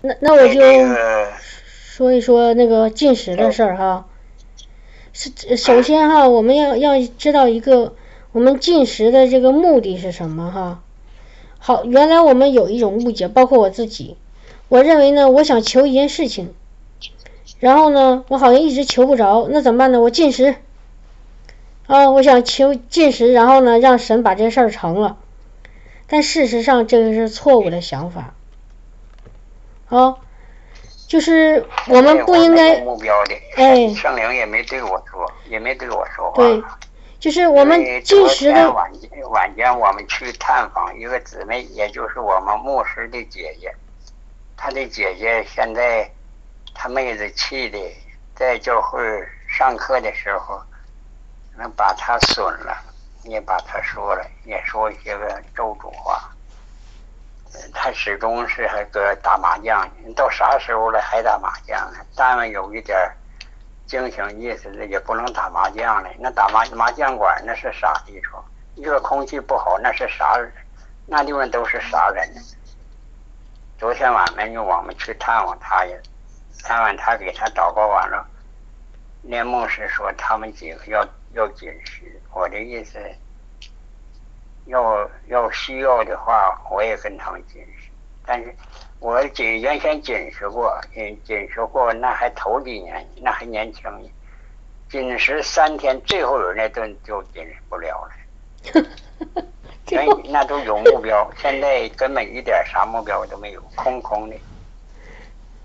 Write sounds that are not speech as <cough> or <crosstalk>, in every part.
那那我就说一说那个进食的事儿哈。是首先哈，我们要要知道一个我们进食的这个目的是什么哈。好，原来我们有一种误解，包括我自己，我认为呢，我想求一件事情，然后呢，我好像一直求不着，那怎么办呢？我进食。啊，我想求进食，然后呢，让神把这事儿成了。但事实上，这个是错误的想法。啊，就是我们不应该有目标的，哎圣灵也没对我说，也没对我说话。对，就是我们昨天晚间晚间我们去探访一个姊妹，也就是我们牧师的姐姐，她的姐姐现在她妹子气的，在教会上课的时候，能把她损了，也把她说了，也说一些个咒诅话。他始终是还搁打麻将，到啥时候了还打麻将呢？但凡有一点儿精神意识的，也不能打麻将了。那打麻麻将馆那是啥地方？热空气不好，那是啥？那地方都是啥人？昨天晚上就我们去探望他也，探望他给他祷告完了，连牧师说他们几个要要紧食。我的意思，要要需要的话，我也跟他们解释。但是我解原先解释过，嗯，紧食过，那还头几年，那还年轻呢。紧食三天，最后有那顿就紧食不了了。<laughs> 原那都有目标，现在根本一点啥目标都没有，空空的。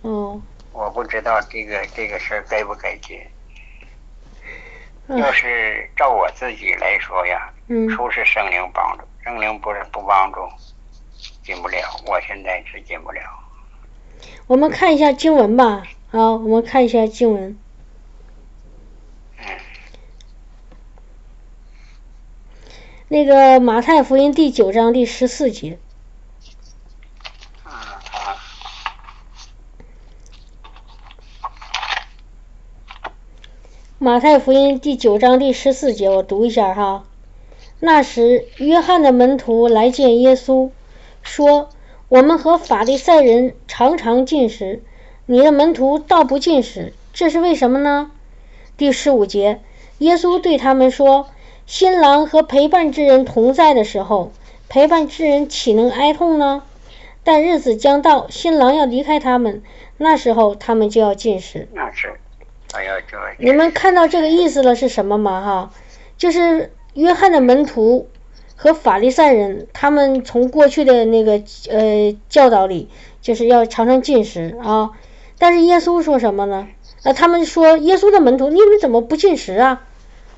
嗯，我不知道这个这个事儿该不该紧。嗯要是照我自己来说呀，嗯除是圣灵帮助，圣灵不是不帮助，进不了。我现在是进不了。我们看一下经文吧。好，我们看一下经文。嗯，那个马太福音第九章第十四节，马太福音第九章第十四节，我读一下哈。那时，约翰的门徒来见耶稣，说：“我们和法利赛人常常进食，你的门徒倒不进食，这是为什么呢？”第十五节，耶稣对他们说：“新郎和陪伴之人同在的时候，陪伴之人岂能哀痛呢？但日子将到，新郎要离开他们，那时候他们就要进食。”那是，哎呀，这你们看到这个意思了是什么吗？哈，就是约翰的门徒和法利赛人，他们从过去的那个呃教导里，就是要常常进食啊。但是耶稣说什么呢？啊，他们说耶稣的门徒，你们怎么不进食啊？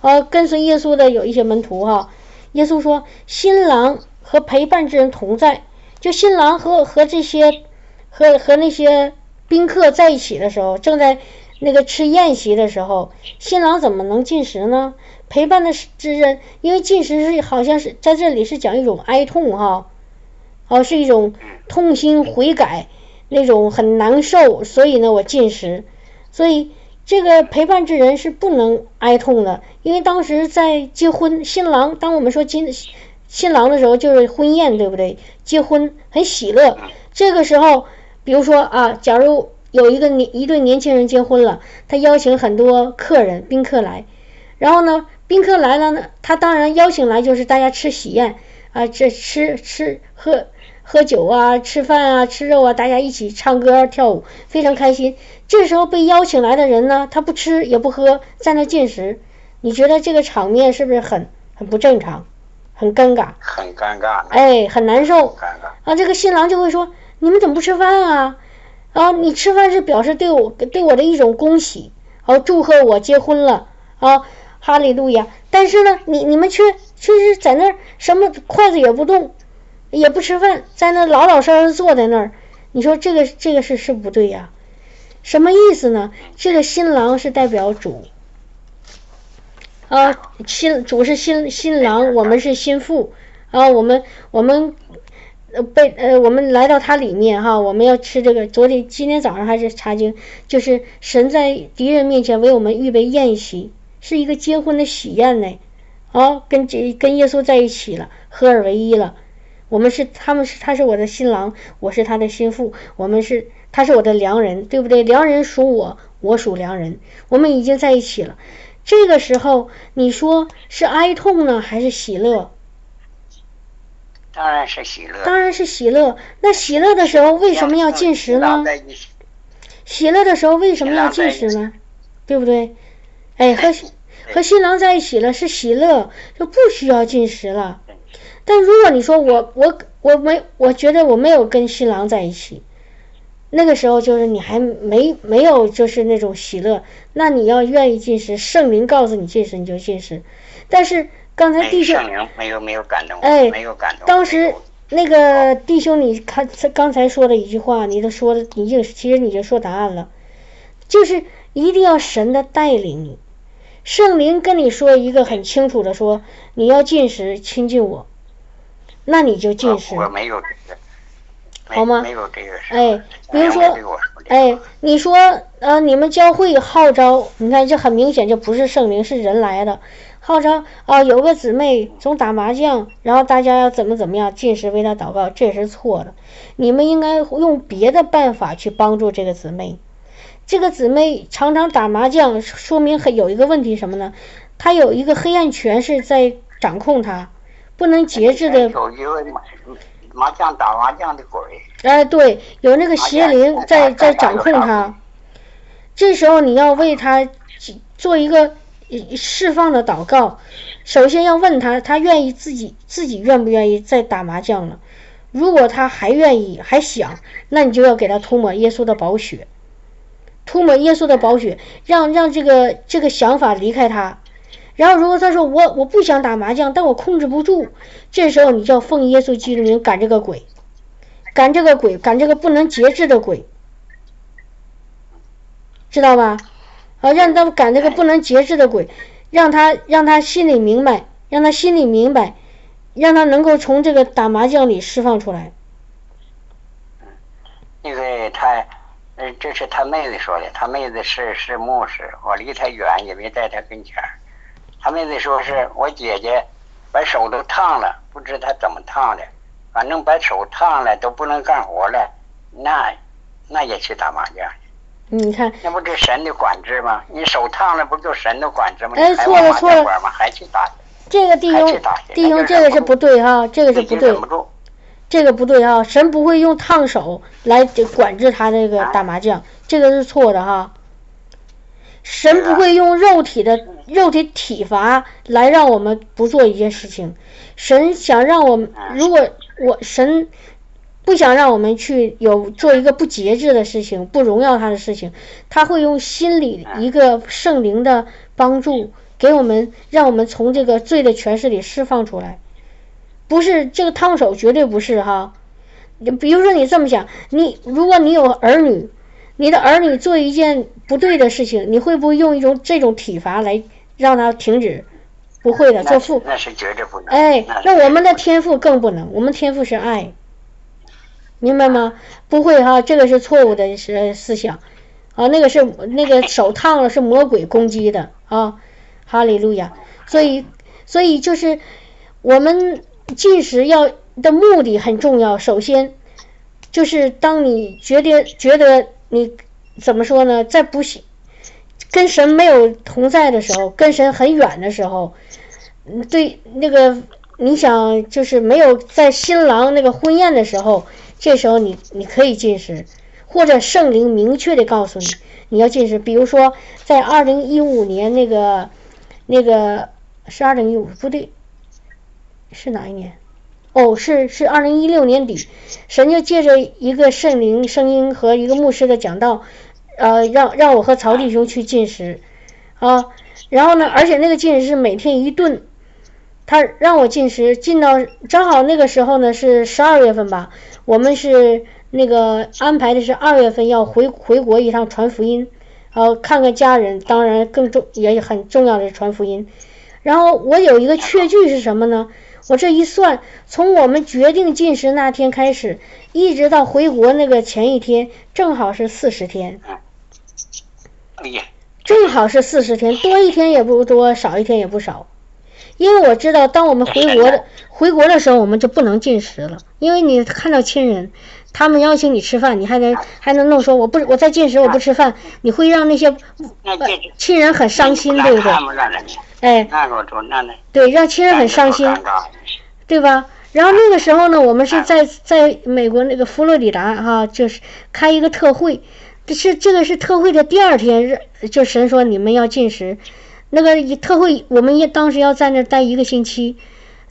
啊，跟随耶稣的有一些门徒哈，耶稣说新郎和陪伴之人同在，就新郎和和这些和和那些宾客在一起的时候，正在那个吃宴席的时候，新郎怎么能进食呢？陪伴的之人，因为进食是好像是在这里是讲一种哀痛哈，哦，是一种痛心悔改那种很难受，所以呢我进食，所以这个陪伴之人是不能哀痛的，因为当时在结婚，新郎当我们说新新郎的时候就是婚宴，对不对？结婚很喜乐，这个时候，比如说啊，假如有一个年一对年轻人结婚了，他邀请很多客人宾客来，然后呢，宾客来了呢，他当然邀请来就是大家吃喜宴啊，这吃吃喝喝酒啊，吃饭啊，吃肉啊，大家一起唱歌跳舞，非常开心。这时候被邀请来的人呢，他不吃也不喝，在那进食，你觉得这个场面是不是很很不正常，很尴尬？很尴尬。哎，很难受。尴尬。啊，这个新郎就会说：“你们怎么不吃饭啊？啊，你吃饭是表示对我对我的一种恭喜，啊，祝贺我结婚了啊，哈利路亚。但是呢，你你们却却是在那儿什么筷子也不动，也不吃饭，在那老老实实坐在那儿，你说这个这个是是不对呀、什么意思呢？这个新郎是代表主。啊，新主是新新郎，我们是新妇啊，我们我们呃被呃我们来到它里面哈，我们要吃这个。昨天今天早上还是查经，就是神在敌人面前为我们预备宴席，是一个结婚的喜宴呢。啊，跟这跟耶稣在一起了，合二为一了。我们是他们是他是我的新郎，我是他的新妇，我们是他是我的良人，对不对？良人属我，我属良人，我们已经在一起了。这个时候，你说是哀痛呢，还是喜乐？当然是喜乐。当然是喜乐。那喜乐的时候为什么要进食呢？喜乐的时候为什么要进食呢？对不对？哎，和和新郎在一起了是喜乐，就不需要进食了。但如果你说我我我没我觉得我没有跟新郎在一起，那个时候就是你还没没有就是那种喜乐，那你要愿意进食，圣灵告诉你进食你就进食。但是刚才弟兄没有没有感动，哎，没有感动。当时那个弟兄，你看刚才说的一句话，你都说的已经其实你就说答案了，就是一定要神的带领你。圣灵跟你说一个很清楚的说，你要进食亲近我，那你就进食。我没有这个，好吗？没有这个。哎，比如说，哎，你说呃，你们教会号召，你看这很明显就不是圣灵，是人来的号召啊。有个姊妹总打麻将，然后大家要怎么怎么样进食为她祷告，这是错的。你们应该用别的办法去帮助这个姊妹。这个姊妹常常打麻将，说明很有一个问题什么呢？她有一个黑暗权势在掌控她，不能节制的。有一个麻麻将打麻将的鬼。哎，对，有那个邪灵在在掌控她。这时候你要为她做一个释放的祷告。首先要问她，她愿意自己自己愿不愿意再打麻将了？如果她还愿意还想，那你就要给她涂抹耶稣的宝血。涂抹耶稣的宝血，让让这个这个想法离开他。然后，如果他说我我不想打麻将，但我控制不住，这时候你就要奉耶稣基督名赶这个鬼，赶这个鬼，赶这个不能节制的鬼，知道吧？啊，让他赶这个不能节制的鬼，让他让他心里明白，让他心里明白，让他能够从这个打麻将里释放出来。因为他。嗯，这是他妹子说的。他妹子是是牧师，我离他远，也没在他跟前儿。他妹子说是我姐姐把手都烫了，不知他怎么烫的，反正把手烫了都不能干活了，那那也去打麻将。你看，那不是神的管制吗？你手烫了，不就神的管制吗？哎，错了错了，还去打？这个弟兄弟兄，这个是不对哈，这个是不对。这个不对啊，神不会用烫手来管制他那个打麻将，这个是错的哈。神不会用肉体的肉体体罚来让我们不做一件事情。神想让我们，如果我神不想让我们去有做一个不节制的事情、不荣耀他的事情，他会用心理一个圣灵的帮助给我们，让我们从这个罪的权势里释放出来。不是这个烫手，绝对不是哈。你比如说，你这么想，你如果你有儿女，你的儿女做一件不对的事情，你会不会用一种这种体罚来让他停止？不会的，做父那是绝对不能。哎，那我们的天赋更不能，我们天赋是爱，明白吗？不会哈，这个是错误的思思想啊，那个是那个手烫了是魔鬼攻击的啊，哈利路亚。所以，所以就是我们。进食要的目的很重要，首先就是当你觉得觉得你怎么说呢，在不行跟神没有同在的时候，跟神很远的时候，对那个你想就是没有在新郎那个婚宴的时候，这时候你你可以进食，或者圣灵明确的告诉你你要进食，比如说在二零一五年那个那个是二零一五不对。是哪一年？哦，是是二零一六年底，神就借着一个圣灵声音和一个牧师的讲道，呃，让让我和曹弟兄去进食，啊，然后呢，而且那个进食是每天一顿，他让我进食，进到正好那个时候呢是十二月份吧，我们是那个安排的是二月份要回回国一趟传福音，然后看看家人，当然更重也很重要的是传福音，然后我有一个确据是什么呢？我这一算，从我们决定进食那天开始，一直到回国那个前一天，正好是四十天。正好是四十天，多一天也不多，少一天也不少。因为我知道，当我们回国的回国的时候，我们就不能进食了，因为你看到亲人，他们邀请你吃饭，你还能还能弄说我不我在进食我不吃饭，你会让那些亲人很伤心，对不对？哎，对，让亲人很伤心，对吧？然后那个时候呢，我们是在在美国那个佛罗里达哈、就是开一个特会，这是这个是特会的第二天，是就神说你们要进食，那个特会我们也当时要在那待一个星期，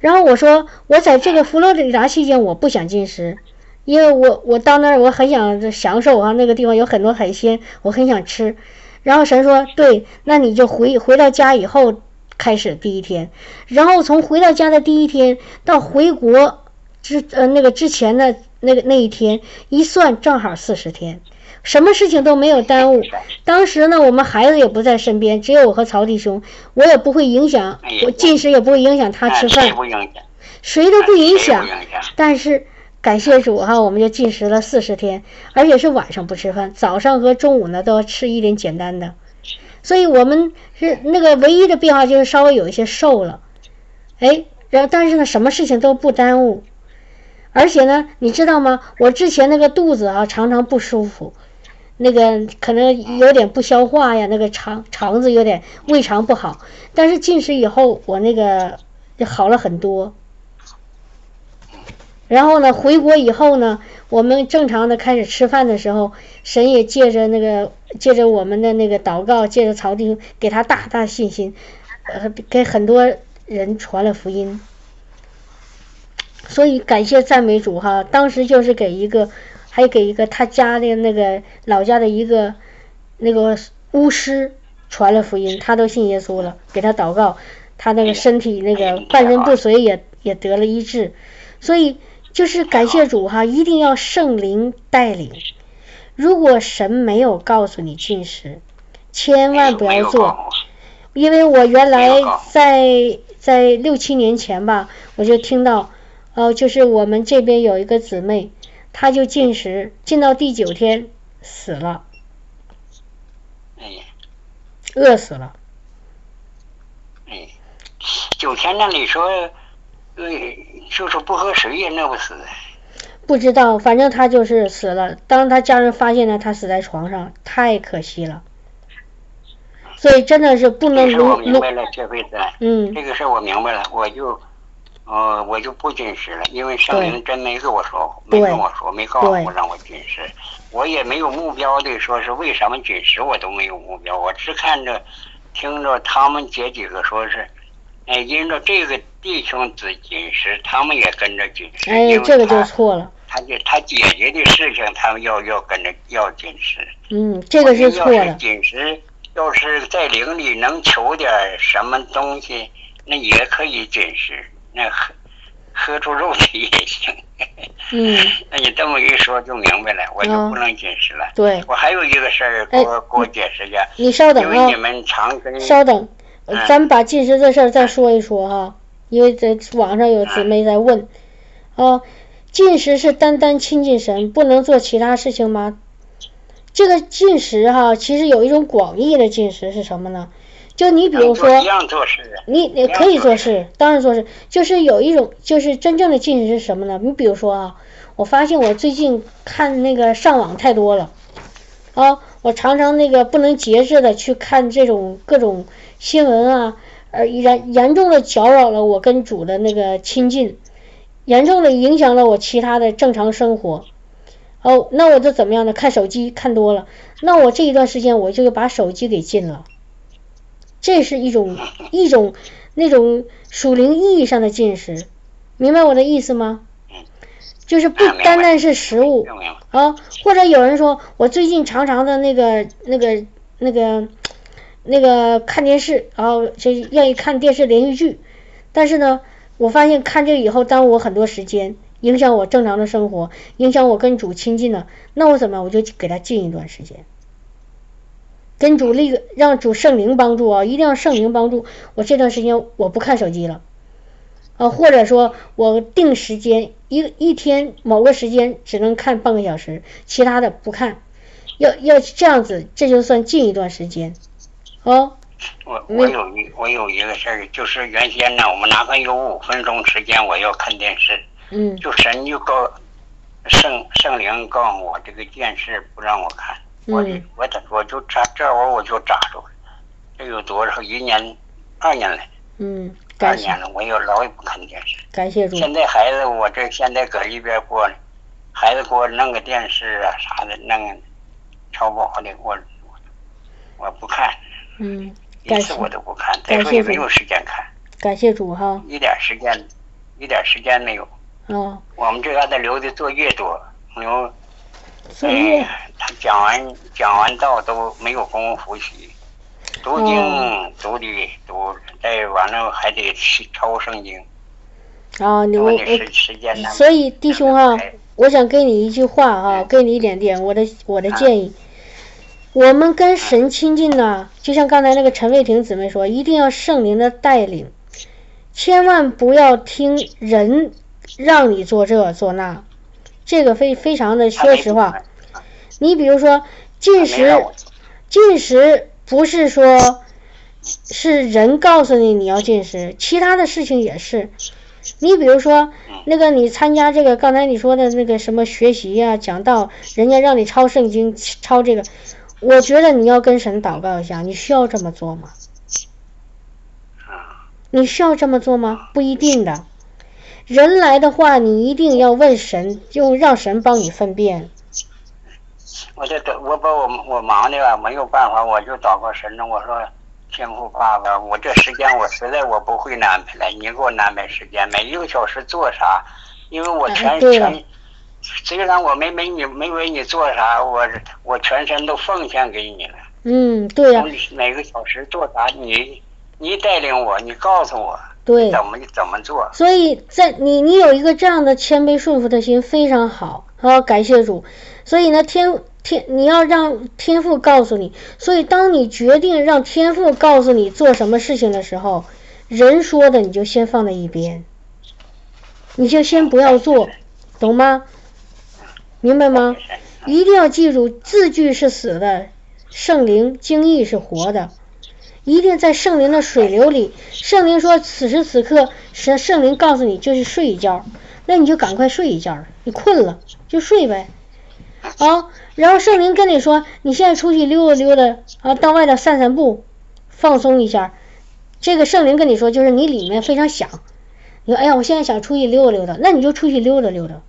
然后我说我在这个佛罗里达期间我不想进食，因为我我到那儿我很想享受啊，那个地方有很多海鲜，我很想吃，然后神说对，那你就回回到家以后开始第一天，然后从回到家的第一天到回国之呃那个之前的那个那一天一算正好四十天，什么事情都没有耽误。当时呢，我们孩子也不在身边，只有我和曹弟兄，我也不会影响我进食，也不会影响他吃饭？谁都。不影响？但是感谢主哈，我们就进食了四十天，而且是晚上不吃饭，早上和中午呢都要吃一点简单的，所以我们是那个唯一的变化就是稍微有一些瘦了，哎，然后但是呢，什么事情都不耽误，而且呢，你知道吗？我之前那个肚子啊常常不舒服。那个可能有点不消化呀，那个肠肠子有点胃肠不好，但是进食以后，我那个就好了很多。然后呢，回国以后呢，我们正常的开始吃饭的时候，神也借着那个借着我们的那个祷告，借着曹弟兄给他大大信心，呃，给很多人传了福音。所以感谢赞美主哈，当时就是给一个，还给一个他家的那个老家的一个那个巫师传了福音，他都信耶稣了，给他祷告，他那个身体那个半身不遂也也得了医治，所以就是感谢主哈，一定要圣灵带领。如果神没有告诉你进食，千万不要做。因为我原来在在六七年前吧，我就听到，呃，就是我们这边有一个姊妹，她就进食，进到第九天死了，哎呀，饿死了。哎，九天那里说，呃，就是不喝水也弄不死。不知道，反正他就是死了。当他家人发现了他死在床上，太可惜了。所以真的是不能我明白了，这辈子，嗯这个事我明白了，我就，呃，我就不进食了，因为圣灵真没跟我说，没跟我说，没告诉我让我进食，我也没有目标的说是为什么进食，我都没有目标，我只看着，听着他们姐几个说是，哎，因着这个弟兄子紧食，他们也跟着紧食，哎这个就错了。他就他姐姐的事情，他们要要跟着要紧食。嗯，这个是错要是的。进食，要是在灵里能求点什么东西，那也可以紧食，那喝喝出肉体也行。嗯，<laughs> 那你这么一说就明白了，我就嗯不能进食了。对，我还有一个事儿，给哎我给我解释一下，你稍等啊因为你，们常跟稍等，咱们把进食这事儿再说一说哈，因为在网上有姊妹在问，啊，进食是单单亲近神，不能做其他事情吗？这个进食哈，其实有一种广义的进食是什么呢？就你比如说。你你可以做事，当然做事，就是有一种就是真正的进食是什么呢？你比如说啊，我发现我最近看那个上网太多了，啊，我常常那个不能节制的去看这种各种新闻啊，而严严重的搅扰了我跟主的那个亲近，严重的影响了我其他的正常生活。哦，那我就怎么样呢？看手机看多了，那我这一段时间我就把手机给禁了。这是一种一种那种属灵意义上的进食，明白我的意思吗？就是不单单是食物啊，或者有人说我最近常常的那个那个那个那个看电视，然后就愿意看电视连续剧，但是呢，我发现看这个以后耽误我很多时间，影响我正常的生活，影响我跟主亲近了，那我怎么我就给他禁一段时间。跟主立让主圣灵帮助啊，一定要圣灵帮助。我这段时间我不看手机了，啊，或者说我定时间，一一天某个时间只能看半个小时，其他的不看。要要这样子，这就算近一段时间。哦，我我有一我有一个事儿，就是原先呢，我们哪怕有五分钟时间我要看电视，嗯。就神就告圣圣灵告诉我这个电视不让我看，我就嗯我我就扎这会儿我就扎住了，这有多少？一年二年了，嗯，二年了，我又老也不看电视。感谢主，现在孩子，我这现在搁一边过呢，孩子给我弄个电视啊啥的，弄个超薄的，我我我不看，嗯，一次我都不看，再说也没有时间看，感谢主哈，一点时间，一点时间没有。啊，我们这嘎达留的作业多，没有，作业？哎，他讲完讲完道都没有功夫去，读经、哦。读的读，再完了还得去抄圣经，啊，你我问时时间呢？所以弟兄哈哎，我想给你一句话哈，嗯。给你一点点我的我的建议。我们跟神亲近呢，就像刚才那个陈卫婷姊妹说，一定要圣灵的带领，千万不要听人让你做这做那，这个非非常的说实话。你比如说进食，进食不是说是人告诉你你要进食，其他的事情也是。你比如说那个你参加这个刚才你说的那个什么学习呀、讲道，人家让你抄圣经、抄这个，我觉得你要跟神祷告一下，你需要这么做吗？啊，你需要这么做吗？不一定的。人来的话，你一定要问神，就让神帮你分辨。我这等我把我我忙的吧，没有办法，我就祷告神了。我说天父爸爸，我这时间我实在我不会安排了，你给我安排时间，每一个小时做啥？因为我全、哎全，虽然我没没你没为你做啥，我我全身都奉献给你了。嗯，对呀、我每个小时做啥？你你带领我，你告诉我对。怎么怎么做。所以在你你有一个这样的谦卑顺服的心非常好，好感谢主。所以呢，天天你要让天父告诉你。所以当你决定让天父告诉你做什么事情的时候，人说的你就先放在一边，你就先不要做，懂吗？明白吗？一定要记住，字句是死的，圣灵经意是活的。一定在圣灵的水流里。圣灵说，此时此刻，圣圣灵告诉你就是睡一觉，那你就赶快睡一觉，你困了就睡呗。啊，然后圣灵跟你说，你现在出去溜达溜达啊，到外头散散步，放松一下。这个圣灵跟你说，就是你里面非常想，你说哎呀，我现在想出去溜达溜达，那你就出去溜达溜达。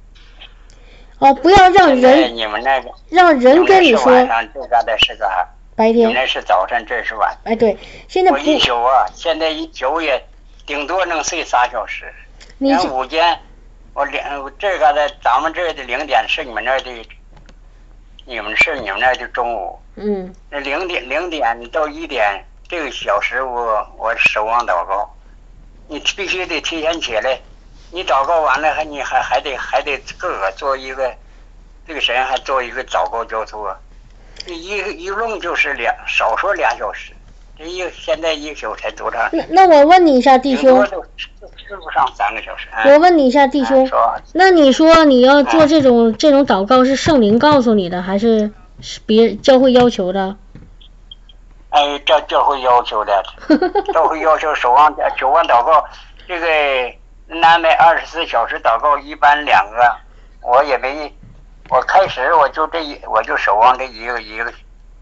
哦，不要让人你们那个让人跟你说晚说上，这嘎达是咋？白天，你那是早晨，这是晚。哎对，现在我不，一宿啊，现在一宿也顶多能睡仨小时。连你这午间，我两这嘎达咱们这的零点是你们那儿的，你们是你们那儿的中午。嗯那零点零点到一点这个小时我，我守望祷告，你必须得提前起来。你祷告完了，还你还还得还得自个儿做一个，这个神还做一个祷告交托，这一一弄就是两少说俩小时，这一现在一宿才多长？那那我问你一下，弟兄。顶多，都吃吃不上三个小时。啊我问你一下，弟兄。啊，那你说你要做这种这种祷告是圣灵告诉你的，还是是别教会要求的？哎，这教会要求的，<laughs> 教会要求守望守望祷告，这个南美二十四小时祷告一般两个，我也没，我开始我就这一我就守望这一个一个，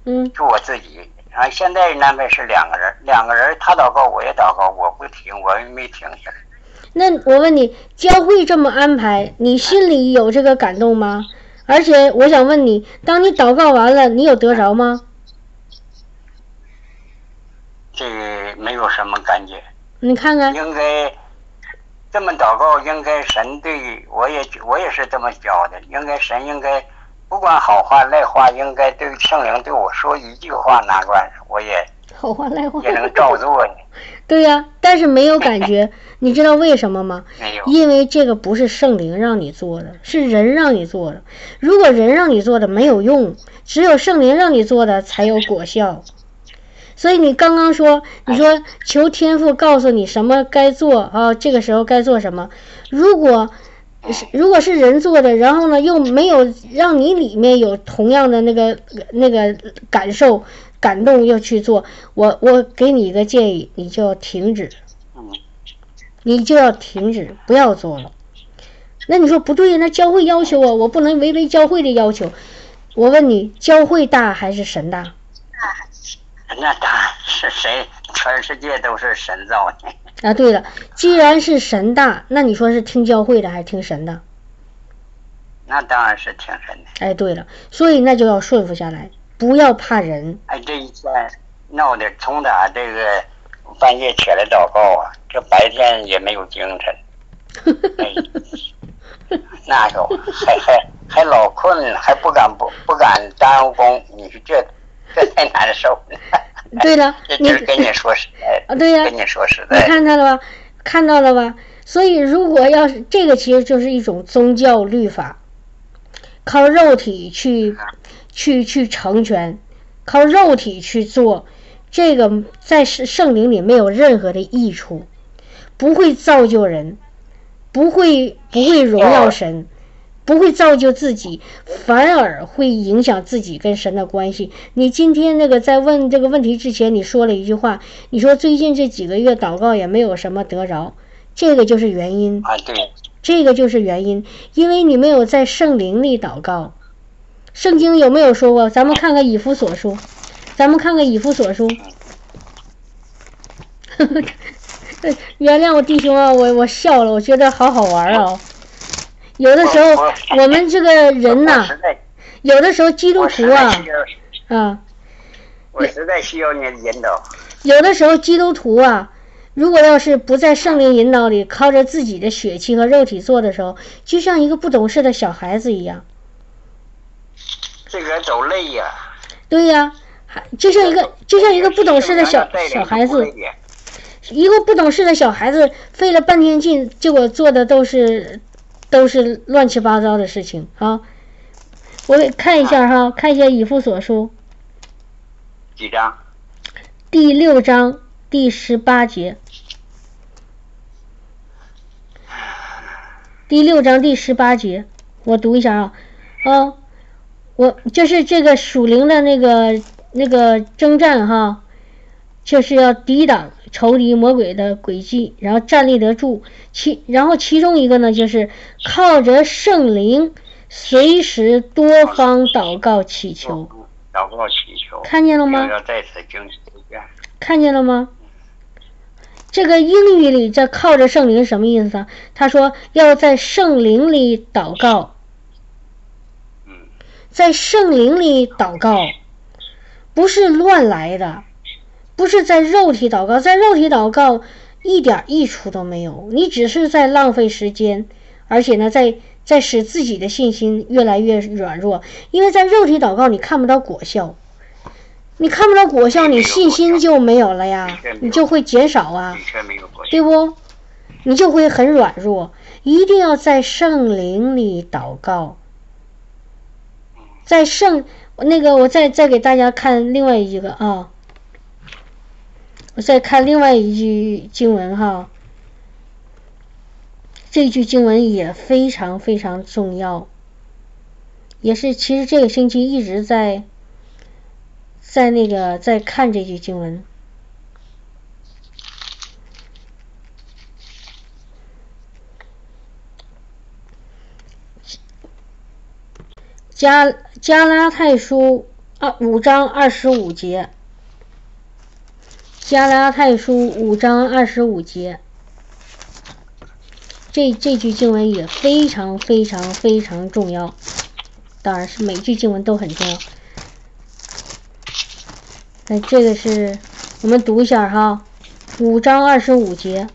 嗯，就我自己。啊，现在南美是两个人，两个人他祷告我也祷告，我不停，我也没停下来。那我问你，教会这么安排，你心里有这个感动吗？而且我想问你，当你祷告完了，你有得着吗？这个没有什么感觉，你看看，应该这么祷告，应该神对我也我也是这么教的，应该神应该不管好话赖话，应该对圣灵对我说一句话，哪管我也好话赖话。也能照做呢，对呀、但是没有感觉，你知道为什么吗？没有。因为这个不是圣灵让你做的，是人让你做的。如果人让你做的没有用，只有圣灵让你做的才有果效。所以你刚刚说，你说求天赋告诉你什么该做啊，这个时候该做什么。如果是如果是人做的，然后呢又没有让你里面有同样的那个那个感受感动要去做，我我给你一个建议，你就要停止。嗯，你就要停止，不要做了。那你说不对？那教会要求啊，我不能违背教会的要求。我问你，教会大还是神大？那当然是谁？全世界都是神造的。啊，对了，既然是神大，那你说是听教会的还是听神的？那当然是听神的。哎，对了，所以那就要顺服下来，不要怕人。哎，这一天闹的，从打这个半夜起来祷告啊，这白天也没有精神。<laughs> 哎，那个还还还老困，还不敢不不敢耽误工，你说这这太难受了。<laughs> 对了，<laughs> 这你就是跟你说实在，啊，对呀、跟你说实在你，看到了吧？看到了吧？所以，如果要是这个，其实就是一种宗教律法，靠肉体去去去成全，靠肉体去做，这个在圣圣灵里没有任何的益处，不会造就人，不会不会荣耀神，不会造就自己，反而会影响自己跟神的关系。你今天那个在问这个问题之前，你说了一句话，你说最近这几个月祷告也没有什么得着，这个就是原因，啊，对，这个就是原因，因为你没有在圣灵里祷告。圣经有没有说过？咱们看看以弗所书，咱们看看以弗所书。<laughs> 原谅我弟兄啊，我我笑了，我觉得好好玩啊。有的时候我我们这个人呐、有的时候基督徒啊啊，我实在需要你的引导。有的时候基督徒啊，如果要是不在圣灵引导里，靠着自己的血气和肉体做的时候，就像一个不懂事的小孩子一样。自个儿走累呀、对呀、还就像一个就像一个不懂事的小小孩子，一个不懂事的小孩子费了半天劲，结果做的都是都是乱七八糟的事情啊！我给看一下哈，看一下以父所书几张？第六章第十八节，第六章第十八节，我读一下啊，啊，我就是这个属灵的那个那个征战哈，就是要抵挡仇敌魔鬼的诡计，然后站立得住。其然后其中一个呢，就是靠着圣灵，随时多方祷告祈求，祷告祈求，看见了吗？看见了吗？这个英语里这靠着圣灵什么意思啊？他说要在圣灵里祷告，嗯，在圣灵里祷告，不是乱来的，不是在肉体祷告，在肉体祷告一点益处都没有，你只是在浪费时间，而且呢，在在使自己的信心越来越软弱，因为在肉体祷告你看不到果效，你看不到果效，你信心就没有了呀，你就会减少啊。对不？你就会很软弱，一定要在圣灵里祷告，在圣那个，我再再给大家看另外一个啊，我再看另外一句经文哈，这句经文也非常非常重要，也是其实这个星期一直在在那个在看这句经文。加加拉太书二五章二十五节，加拉太书五章二十五节，这这句经文也非常非常非常重要，当然是每句经文都很重要。那这个是我们读一下哈，五章二十五节，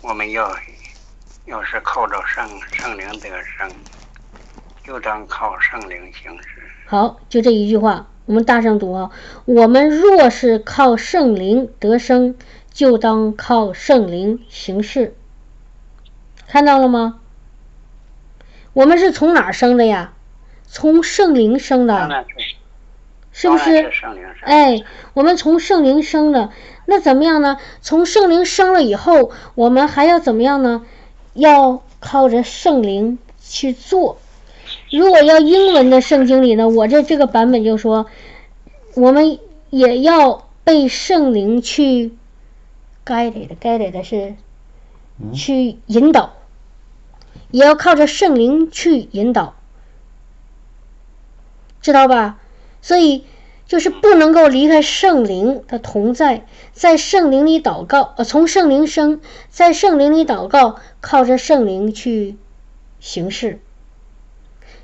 我们要要是靠着圣圣灵得生，就当靠圣灵行事。好，就这一句话，我们大声读啊！我们若是靠圣灵得生，就当靠圣灵行事。看到了吗？我们是从哪儿生的呀？从圣灵生的，是，不是？哎，我们从圣灵生的，那怎么样呢？从圣灵生了以后，我们还要怎么样呢？要靠着圣灵去做。如果要英文的圣经里呢，我这这个版本就说，我们也要被圣灵去 guided，guided 是去引导，也要靠着圣灵去引导，知道吧？所以就是不能够离开圣灵的同在，在圣灵里祷告，呃，从圣灵生，在圣灵里祷告，靠着圣灵去行事，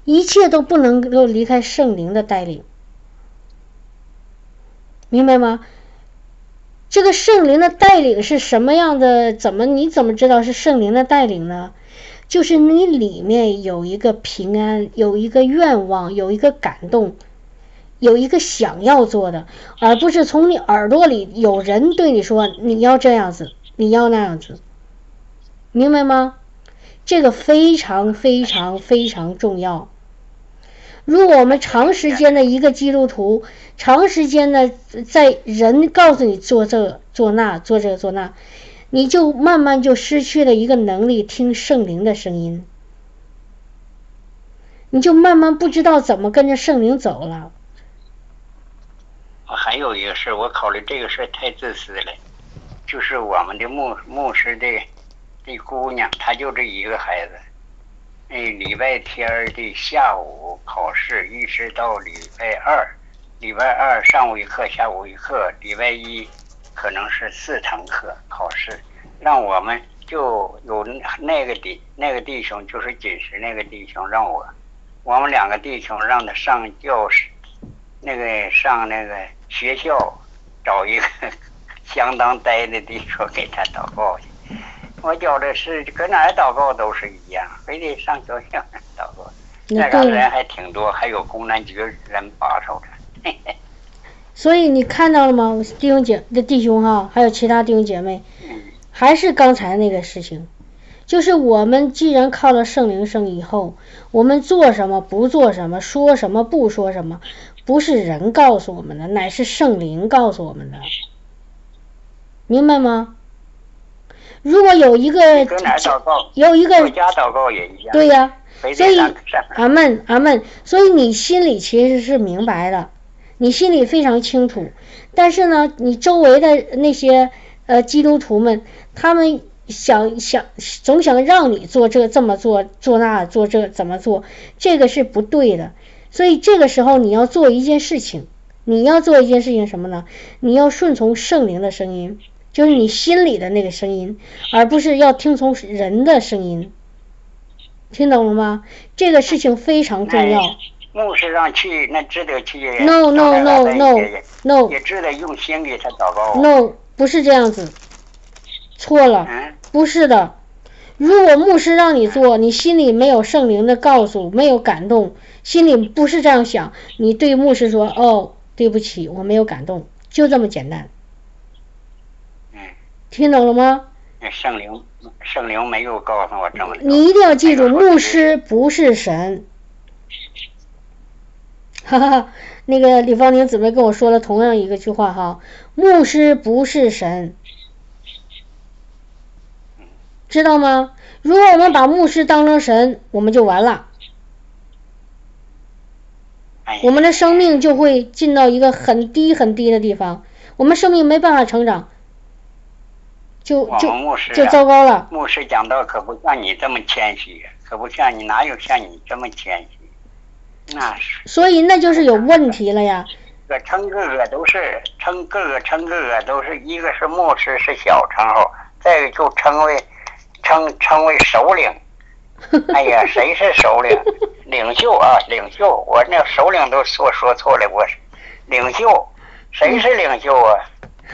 一切都不能够离开圣灵的带领，明白吗？这个圣灵的带领是什么样的？怎么你怎么知道是圣灵的带领呢？就是你里面有一个平安，有一个愿望，有一个感动，有一个想要做的，而不是从你耳朵里有人对你说你要这样子，你要那样子，明白吗？这个非常非常非常重要。如果我们长时间的一个基督徒，长时间的在人告诉你做这做那做这做那，你就慢慢就失去了一个能力听圣灵的声音，你就慢慢不知道怎么跟着圣灵走了。我还有一个事，我考虑这个事太自私了，就是我们的牧牧师的的姑娘，她就这一个孩子。哎，礼拜天的下午考试，一直到礼拜二，礼拜二上午一课，下午一课，礼拜一可能是四堂课考试，让我们就有那个弟那个弟兄，就是锦时那个弟兄，让我我们两个弟兄让他上教室，那个上那个学校找一个 <laughs> 相当呆的地方给他祷告去。我觉得是搁哪儿祷告都是一样，非得上学校祷告。那个人还挺多，还有公安局人把守着。<laughs> 所以你看到了吗，弟兄姐的弟兄哈，还有其他弟兄姐妹，还是刚才那个事情，就是我们既然靠了圣灵生以后，我们做什么不做什么，说什么不说什么，不是人告诉我们的，乃是圣灵告诉我们的，明白吗？如果有一个有一个对呀，所以阿门阿门，所以你心里其实是明白的，你心里非常清楚，但是呢，你周围的那些呃基督徒们，他们想想总想让你做这这么做做那做这怎么做，这个是不对的，所以这个时候你要做一件事情，你要做一件事情什么呢？你要顺从圣灵的声音。就是你心里的那个声音，而不是要听从人的声音，听懂了吗？这个事情非常重要。牧师让去，那值得去。No no no no no。也值得用心给他祷告。No，不是这样子，错了。不是的。如果牧师让你做，你心里没有圣灵的告诉，没有感动，心里不是这样想，你对牧师说：“哦，对不起，我没有感动。”就这么简单。听懂了吗？圣灵，圣灵没有告诉我这么。你一定要记住，牧师不是神。哈哈，那个李芳宁姊妹跟我说了同样一个句话哈，牧师不是神，知道吗？如果我们把牧师当成神，我们就完了，我们的生命就会进到一个很低很低的地方，我们生命没办法成长。就就就糟糕了。牧师讲道可不像你这么谦虚，可不像你，哪有像你这么谦虚？那是。所以那就是有问题了呀。个称个个都是称个个称个个都是一个是牧师是小称号，再一个就称为称称为首领。哎呀，谁是首领？领袖啊，领袖！我那首领都说说错了，我是领袖。谁是领袖啊？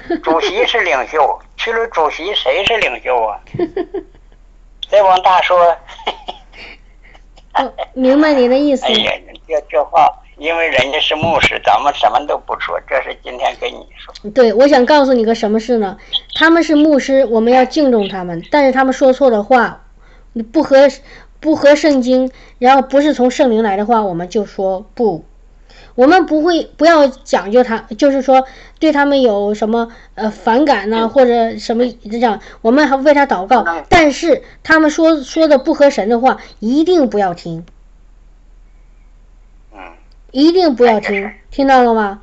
<laughs> 主席是领袖，去了主席谁是领袖啊？<laughs> 再往大说，明白您的意思。<laughs> 哎呀，这这话，因为人家是牧师，咱们什么都不说，这是今天跟你说。对，我想告诉你个什么事呢？他们是牧师，我们要敬重他们，但是他们说错的话，不合不合圣经，然后不是从圣灵来的话，我们就说不。我们不会不要讲究他，就是说对他们有什么呃反感呢，或者什么这样，我们还为他祷告。但是他们说说的不合神的话，一定不要听，一定不要听，<laughs> 听到了吗？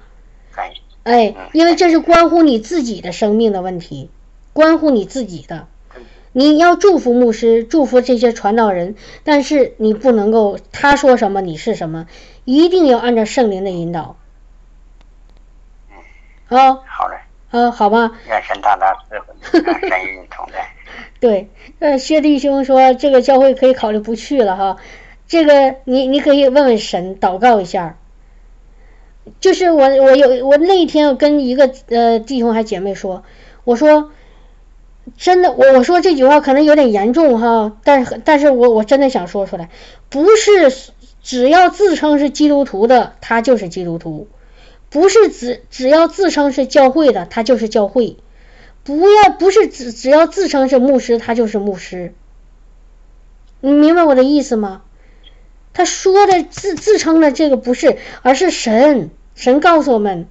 哎，因为这是关乎你自己的生命的问题，关乎你自己的。你要祝福牧师，祝福这些传道人，但是你不能够他说什么你是什么，一定要按照圣灵的引导。啊，好嘞，啊，好吧。愿神大大赐福，愿神与你同在。对，呃，薛弟兄说这个教会可以考虑不去了哈，这个你你可以问问神，祷告一下。就是我我有我那天跟一个呃弟兄还姐妹说，我说真的我我说这句话可能有点严重哈，但是但是我我真的想说出来，不是只要自称是基督徒的他就是基督徒，不是只只要自称是教会的他就是教会。不要不是只只要自称是牧师，他就是牧师。你明白我的意思吗？他说的自自称的这个不是，而是神神告诉我们，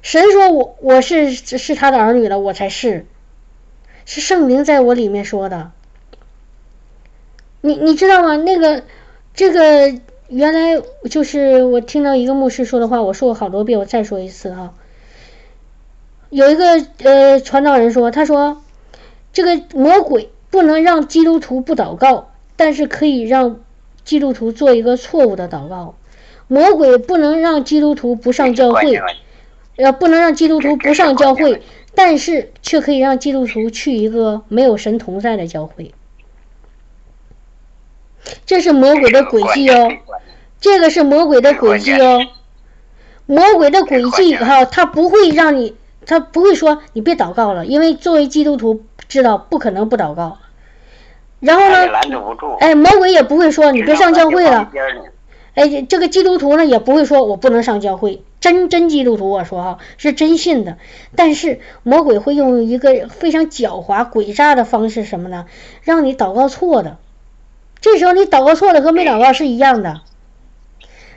神说我我是是他的儿女了，我才是，是圣灵在我里面说的。你你知道吗？那个这个原来就是我听到一个牧师说的话，我说过好多遍，我再说一次啊。有一个呃传道人说，他说这个魔鬼不能让基督徒不祷告，但是可以让基督徒做一个错误的祷告。魔鬼不能让基督徒不上教会，呃，不能让基督徒不上教会，但是却可以让基督徒去一个没有神同在的教会。这是魔鬼的诡计哦，这个是魔鬼的诡计哦，魔鬼的诡计哈，他不会让你。他不会说你别祷告了，因为作为基督徒知道不可能不祷告。然后呢，哎，魔鬼也不会说你别上教会了。哎，这个基督徒呢也不会说我不能上教会。真真基督徒我说哈是真信的，但是魔鬼会用一个非常狡猾诡诈的方式什么呢？让你祷告错的。这时候你祷告错了和没祷告是一样的。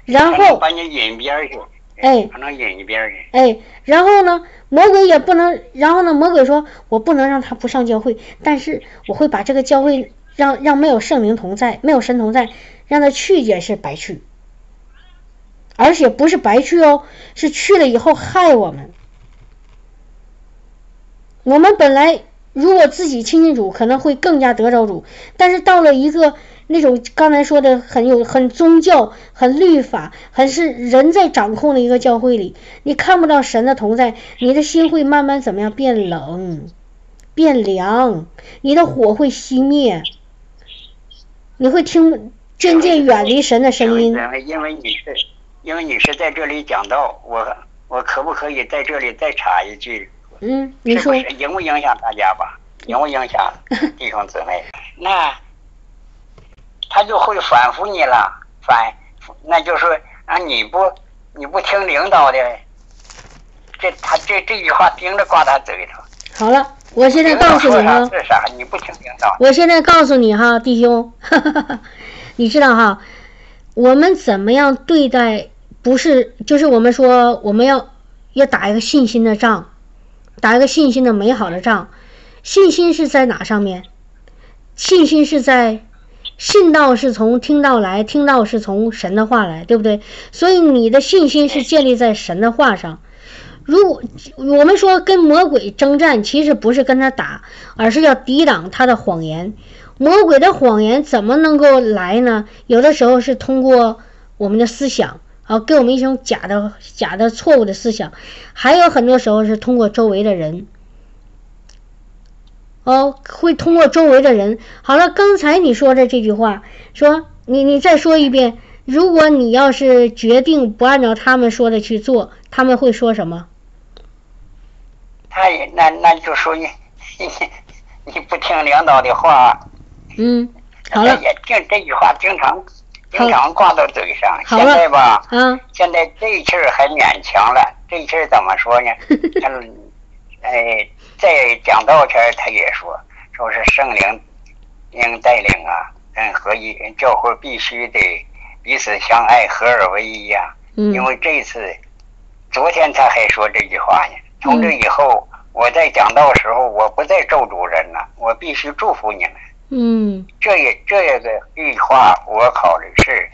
然后把你引边去。哎，可能引一边去。哎，然后呢？魔鬼也不能，然后呢？魔鬼说：“我不能让他不上教会，但是我会把这个教会让让没有圣灵同在，没有神同在，让他去也是白去，而且不是白去哦，是去了以后害我们。我们本来如果自己亲近主，可能会更加得着主，但是到了一个。”那种刚才说的很有很宗教、很律法、很是人在掌控的一个教会里，你看不到神的同在，你的心会慢慢怎么样变冷、变凉，你的火会熄灭，你会听渐渐远离神的声音。因为你是因为你是在这里讲道，我我可不可以在这里再插一句？嗯，你说影不影响大家吧？影不影响弟兄姊妹？<laughs> 那。他就会反复你了，反，那就是啊，你不你不听领导的，这他这这句话盯着挂他嘴头。好了，我现在告诉你哈，是啥？你不听领导。我现在告诉你哈，弟兄，<laughs> 你知道哈，我们怎么样对待？不是，就是我们说我们要要打一个信心的仗，打一个信心的美好的仗。信心是在哪上面？信心是在。信道是从听到来，听到是从神的话来，对不对？所以你的信心是建立在神的话上。如果我们说跟魔鬼征战，其实不是跟他打，而是要抵挡他的谎言。魔鬼的谎言怎么能够来呢？有的时候是通过我们的思想，啊，给我们一种假的、假的、错误的思想；还有很多时候是通过周围的人。哦，会通过周围的人。好了，刚才你说的这句话，说你你再说一遍。如果你要是决定不按照他们说的去做，他们会说什么？他也那那就属于你 <laughs> 你不听领导的话。嗯，好了。也经这句话经常经常挂到嘴上。现在吧，嗯，现在这一气儿还勉强了。这一气儿怎么说呢？<laughs> 他哎。在讲道前，他也说，说是圣灵应带领啊，嗯，合一教会必须得彼此相爱，合而为一呀。嗯。因为这次，昨天他还说这句话呢。从这以后，我在讲道时候，我不再咒主人了，我必须祝福你们。嗯。这也这个句话，我考虑是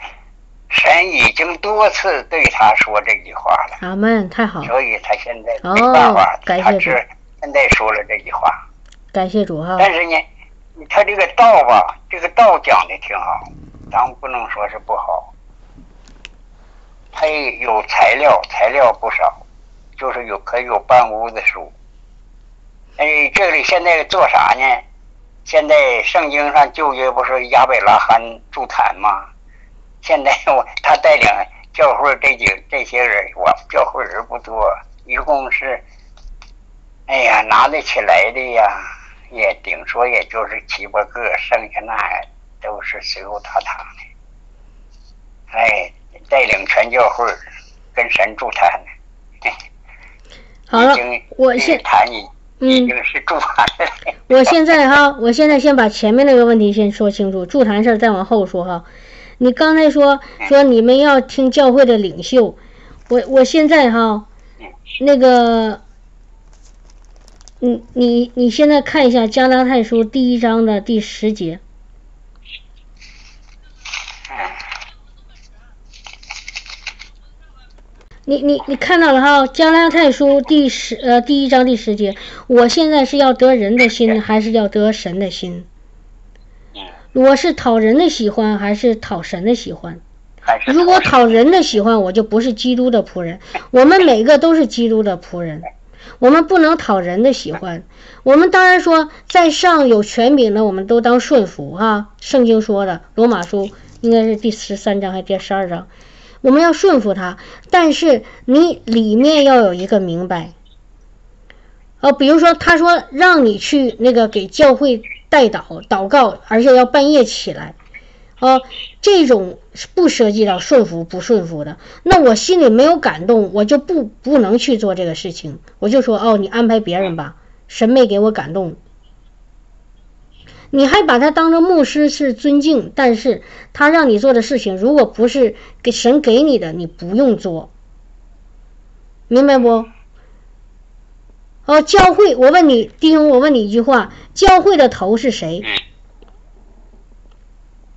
神已经多次对他说这句话了。阿门，太好。所以他现在没办法，他是。现在说了这句话，感谢主哈。但是呢，他这个道吧，这个道讲的挺好，咱不能说是不好。他有材料，材料不少，就是有可以有半屋子书。哎，这里现在做啥呢？现在圣经上旧约不是亚伯拉罕筑坛吗？现在我他带领教会这几这些人，我教会人不多，一共是，哎呀，拿得起来的呀，也顶说也就是七八个，剩下那都是随后他堂的。哎，带领全教会跟神助坛。好了，我现坛已已经是助坛了。我现在哈，我现在先把前面那个问题先说清楚，助坛事儿再往后说哈。你刚才说说你们要听教会的领袖，我我现在哈，那个，你你你现在看一下加拉太书第一章的第十节，你你你看到了哈？加拉太书第十呃第一章第十节，我现在是要得人的心，还是要得神的心？我是讨人的喜欢还是讨神的喜欢？如果讨人的喜欢，我就不是基督的仆人。我们每个都是基督的仆人，我们不能讨人的喜欢。我们当然说，在上有权柄的，我们都当顺服哈。圣经说的，罗马书应该是第十三章还是第十二章，我们要顺服他。但是你里面要有一个明白。哦，比如说他说让你去那个给教会。代祷祷告，而且要半夜起来，啊，这种不涉及到顺服不顺服的，那我心里没有感动，我就不不能去做这个事情。我就说哦，你安排别人吧，神没给我感动。你还把他当成牧师是尊敬，但是他让你做的事情，如果不是给神给你的，你不用做，明白不？哦，教会，我问你，弟兄，我问你一句话：教会的头是谁？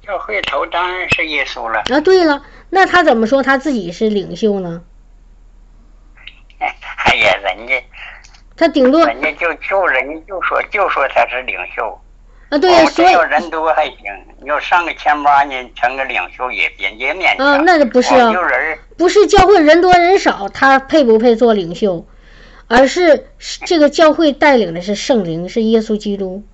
教会头当然是耶稣了。啊，对了，那他怎么说他自己是领袖呢？哎呀，人家他顶多人家就就人家就说就说他是领袖。啊，对呀，所以人多还行，你要上个千八呢成个领袖也也也勉强。啊，那不是啊，不是教会人多人少，他配不配做领袖？而是这个教会带领的是圣灵，是耶稣基督。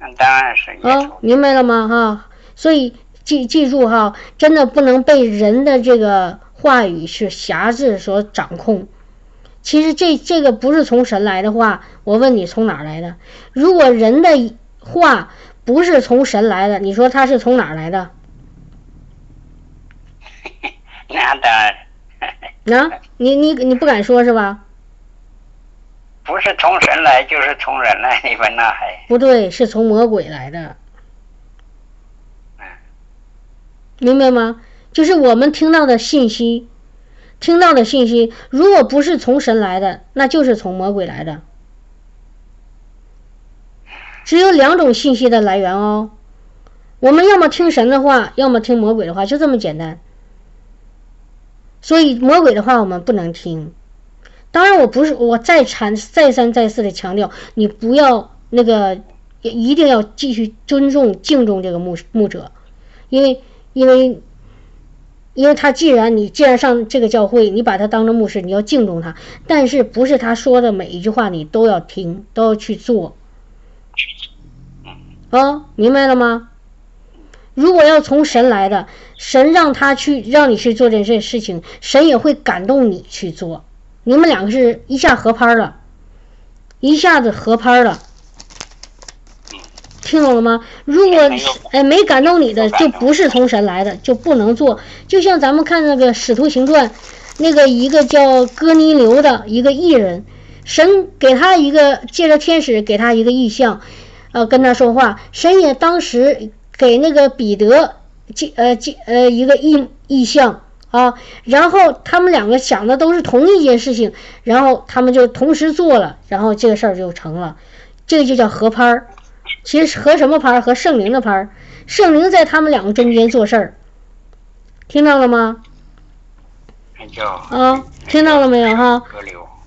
那当然是啊，明白了吗？哈，所以记记住哈，真的不能被人的这个话语是辖制所掌控。其实这这个不是从神来的话，我问你从哪儿来的？如果人的话不是从神来的，你说他是从哪儿来的？<laughs> 那当然。啊，你你你不敢说是吧？不是从神来，就是从人来，你们那还？不对，是从魔鬼来的。嗯明白吗？就是我们听到的信息，听到的信息，如果不是从神来的，那就是从魔鬼来的。只有两种信息的来源哦，我们要么听神的话，要么听魔鬼的话，就这么简单。所以魔鬼的话我们不能听。当然，我不是我再阐再三再四的强调，你不要那个一定要继续尊重敬重这个牧牧者，因为因为因为他既然你既然上这个教会，你把他当成牧师，你要敬重他。但是不是他说的每一句话你都要听，都要去做？啊，明白了吗？如果要从神来的，神让他去让你去做这件事情，神也会感动你去做。你们两个是一下合拍了，一下子合拍了，听懂了吗？如果哎没感动你的，就不是从神来的，就不能做。就像咱们看那个《使徒行传》，那个一个叫哥尼流的一个艺人，神给他一个借着天使给他一个意象，呃，跟他说话，神也当时。给那个彼得借呃借呃一个意意象啊，然后他们两个想的都是同一件事情，然后他们就同时做了，然后这个事儿就成了，这个就叫合拍儿。其实合什么拍儿？合圣灵的拍儿，圣灵在他们两个中间做事儿，听到了吗？啊，听到了没有哈？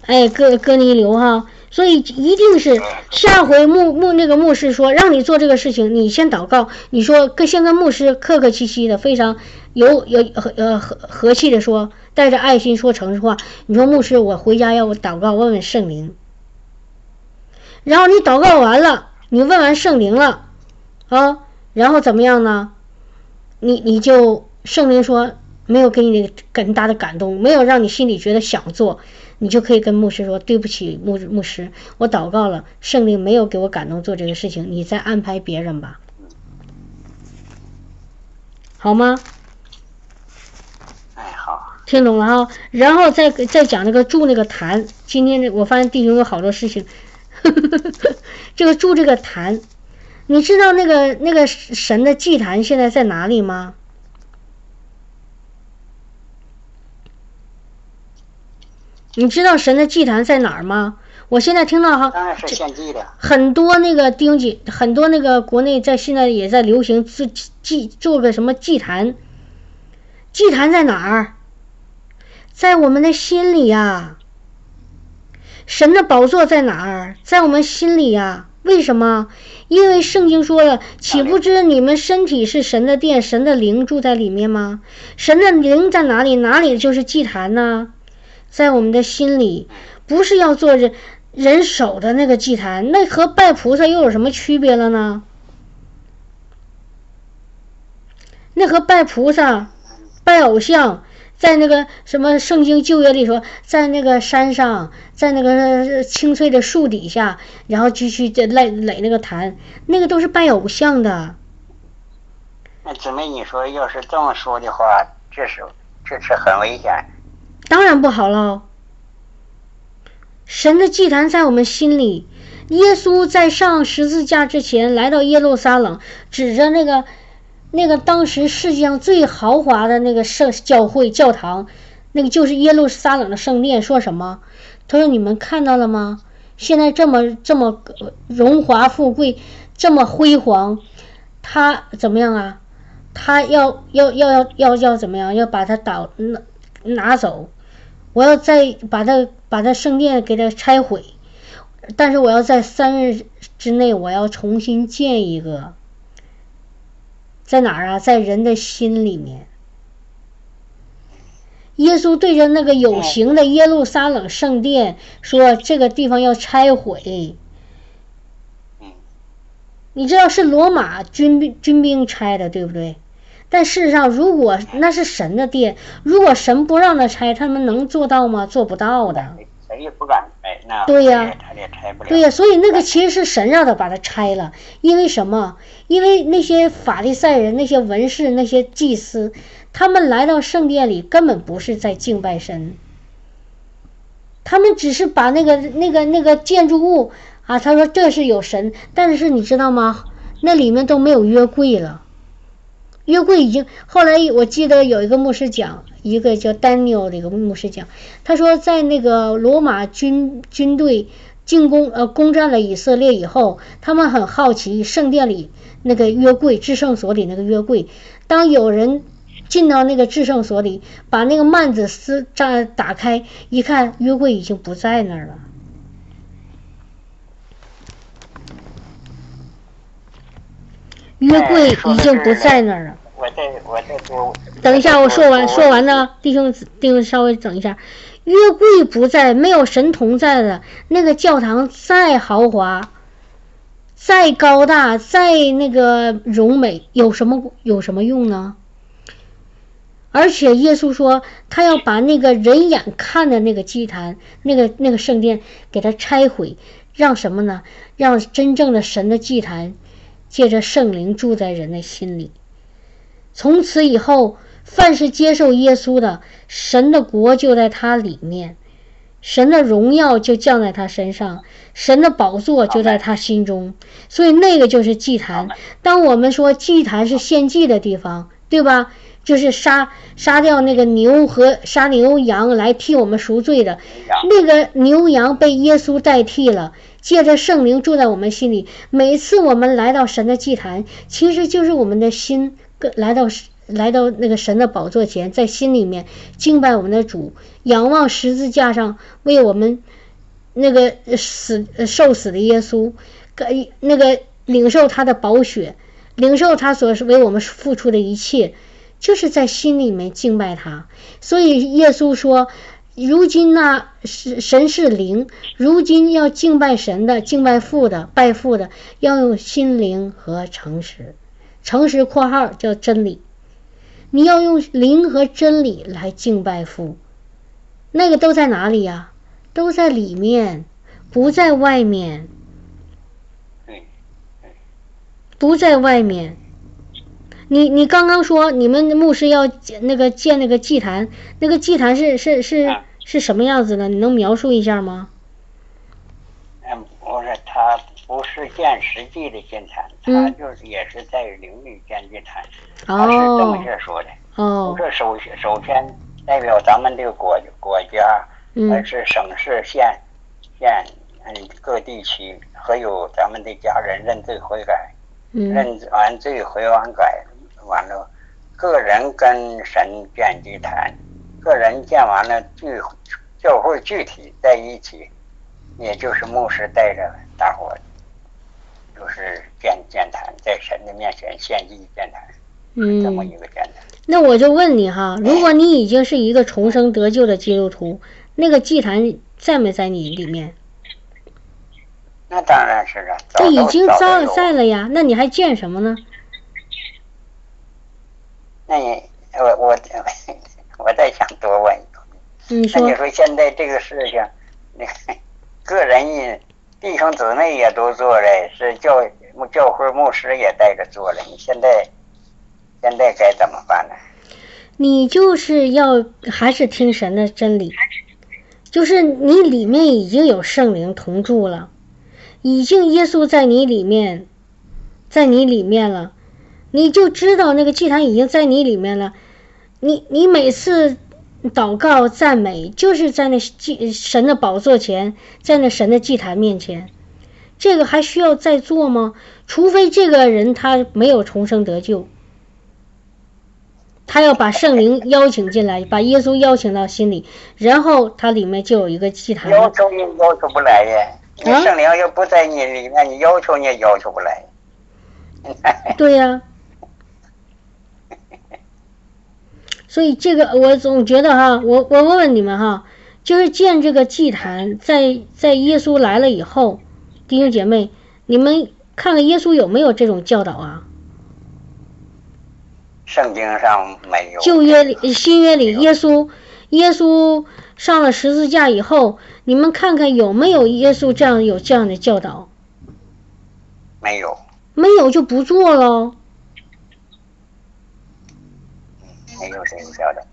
哎，哥哥尼流哈，所以一定是下回牧牧那个牧师说让你做这个事情，你先祷告，你说跟先跟牧师客客气气的，非常有有呃和和气的说，带着爱心说诚实话。你说牧师，我回家要我祷告问问圣灵，然后你祷告完了，你问完圣灵了啊，然后怎么样呢？你你就圣灵说没有给你更大的感动，没有让你心里觉得想做。你就可以跟牧师说：“对不起，牧牧师，我祷告了，圣灵没有给我感动做这个事情，你再安排别人吧，好吗？”哎，好。听懂了哈，然后再再讲那个筑那个坛。今天我发现弟兄有好多事情，<laughs> 这个筑这个坛，你知道那个那个神的祭坛现在在哪里吗？你知道神的祭坛在哪儿吗？我现在听到哈，当然是献祭的。很多那个丁姐，很多那个国内在现在也在流行自祭做个什么祭坛。祭坛在哪儿？在我们的心里呀。神的宝座在哪儿？在我们心里呀。为什么？因为圣经说了，岂不知你们身体是神的殿，神的灵住在里面吗？神的灵在哪里？哪里就是祭坛呢？在我们的心里，不是要做人人手的那个祭坛，那和拜菩萨又有什么区别了呢？那和拜菩萨、拜偶像，在那个什么圣经旧约里说，在那个山上，在那个青翠的树底下，然后继续垒垒那个坛，那个都是拜偶像的。那姊妹，你说要是这么说的话，这是这是很危险。当然不好了。神的祭坛在我们心里。耶稣在上十字架之前来到耶路撒冷，指着那个那个当时世界上最豪华的那个圣教会教堂，那个就是耶路撒冷的圣殿，说什么？他说：“你们看到了吗？现在这么这么荣华富贵，这么辉煌，他怎么样啊？他要要要要要要怎么样？要把它倒拿拿走。”我要再把它把它圣殿给它拆毁，但是我要在三日之内，我要重新建一个，在哪儿啊？在人的心里面。耶稣对着那个有形的耶路撒冷圣殿说：“这个地方要拆毁。”你知道是罗马军兵军兵拆的，对不对？但事实上，如果那是神的殿，如果神不让他拆，他们能做到吗？做不到的。谁也不敢拆，那对呀，对呀，所以那个其实是神让他把它拆了。因为什么？因为那些法利赛人、那些文士、那些祭司，他们来到圣殿里根本不是在敬拜神，他们只是把那个、那个、那个建筑物啊，他说这是有神，但是你知道吗？那里面都没有约柜了。约柜已经后来，我记得有一个牧师讲，一个叫 Daniel 的一个牧师讲，他说在那个罗马军军队进攻呃攻占了以色列以后，他们很好奇圣殿里那个约柜至圣所里那个约柜，当有人进到那个至圣所里，把那个幔子撕扎打开一看，约柜已经不在那儿了。约柜已经不在那儿了。我再我再说。等一下，我说完说完呢，弟兄弟兄稍微等一下。约柜不在，没有神童在的那个教堂再豪华、再高大、再那个荣美，有什么有什么用呢？而且耶稣说，他要把那个人眼看的那个祭坛、那个那个圣殿给他拆毁，让什么呢？让真正的神的祭坛。借着圣灵住在人的心里，从此以后，凡是接受耶稣的，神的国就在他里面，神的荣耀就降在他身上，神的宝座就在他心中。所以那个就是祭坛。当我们说祭坛是献祭的地方，对吧？就是杀杀掉那个牛和杀牛羊来替我们赎罪的，那个牛羊被耶稣代替了。借着圣灵住在我们心里，每次我们来到神的祭坛，其实就是我们的心来到来到那个神的宝座前，在心里面敬拜我们的主，仰望十字架上为我们那个死受死的耶稣，那个领受他的宝血，领受他所为我们付出的一切，就是在心里面敬拜他。所以耶稣说。如今呢，是神是灵。如今要敬拜神的、敬拜父的、拜父的，要用心灵和诚实。诚实（括号叫真理），你要用灵和真理来敬拜父。那个都在哪里呀？都在里面，不在外面。不在外面。你你刚刚说你们牧师要那个建那个祭坛，那个祭坛是是是是什么样子的？你能描述一下吗？嗯，不是，他不是建实际的祭坛，他就是也是在灵里建祭坛。他是这么些说的。哦。这首先首先代表咱们这个国国家，还是省市县县嗯各地区，还有咱们的家人认罪悔改，认完罪悔完改。完了，个人跟神建祭坛，个人建完了聚教会具体在一起，也就是牧师带着大伙，就是建建坛，在神的面前献祭建坛，这么一个建坛。那我就问你哈，如果你已经是一个重生得救的基督徒，那个祭坛在没在你里面？那当然是了，这已经在在了呀，那你还建什么呢？那你我我 <laughs> 我再想多问一个，那你说现在这个事情，你个人弟兄姊妹也都做了，是教教会牧师也带着做了，你现在现在该怎么办呢？你就是要还是听神的真理，就是你里面已经有圣灵同住了，已经耶稣在你里面，在你里面了。你就知道那个祭坛已经在你里面了，你你每次祷告赞美就是在那祭神的宝座前，在那神的祭坛面前，这个还需要再做吗？除非这个人他没有重生得救，他要把圣灵邀请进来，把耶稣邀请到心里，然后他里面就有一个祭坛。要求你要求不来呀，你圣灵要不在你里面，你要求你也要求不来。<laughs> 对呀。所以这个我总觉得哈，我我问问你们哈，就是建这个祭坛，在在耶稣来了以后，弟兄姐妹，你们看看耶稣有没有这种教导啊？圣经上没有。旧约里、新约里，耶稣耶稣上了十字架以后，你们看看有没有耶稣这样有这样的教导？没有。没有就不做喽。没有谁晓得。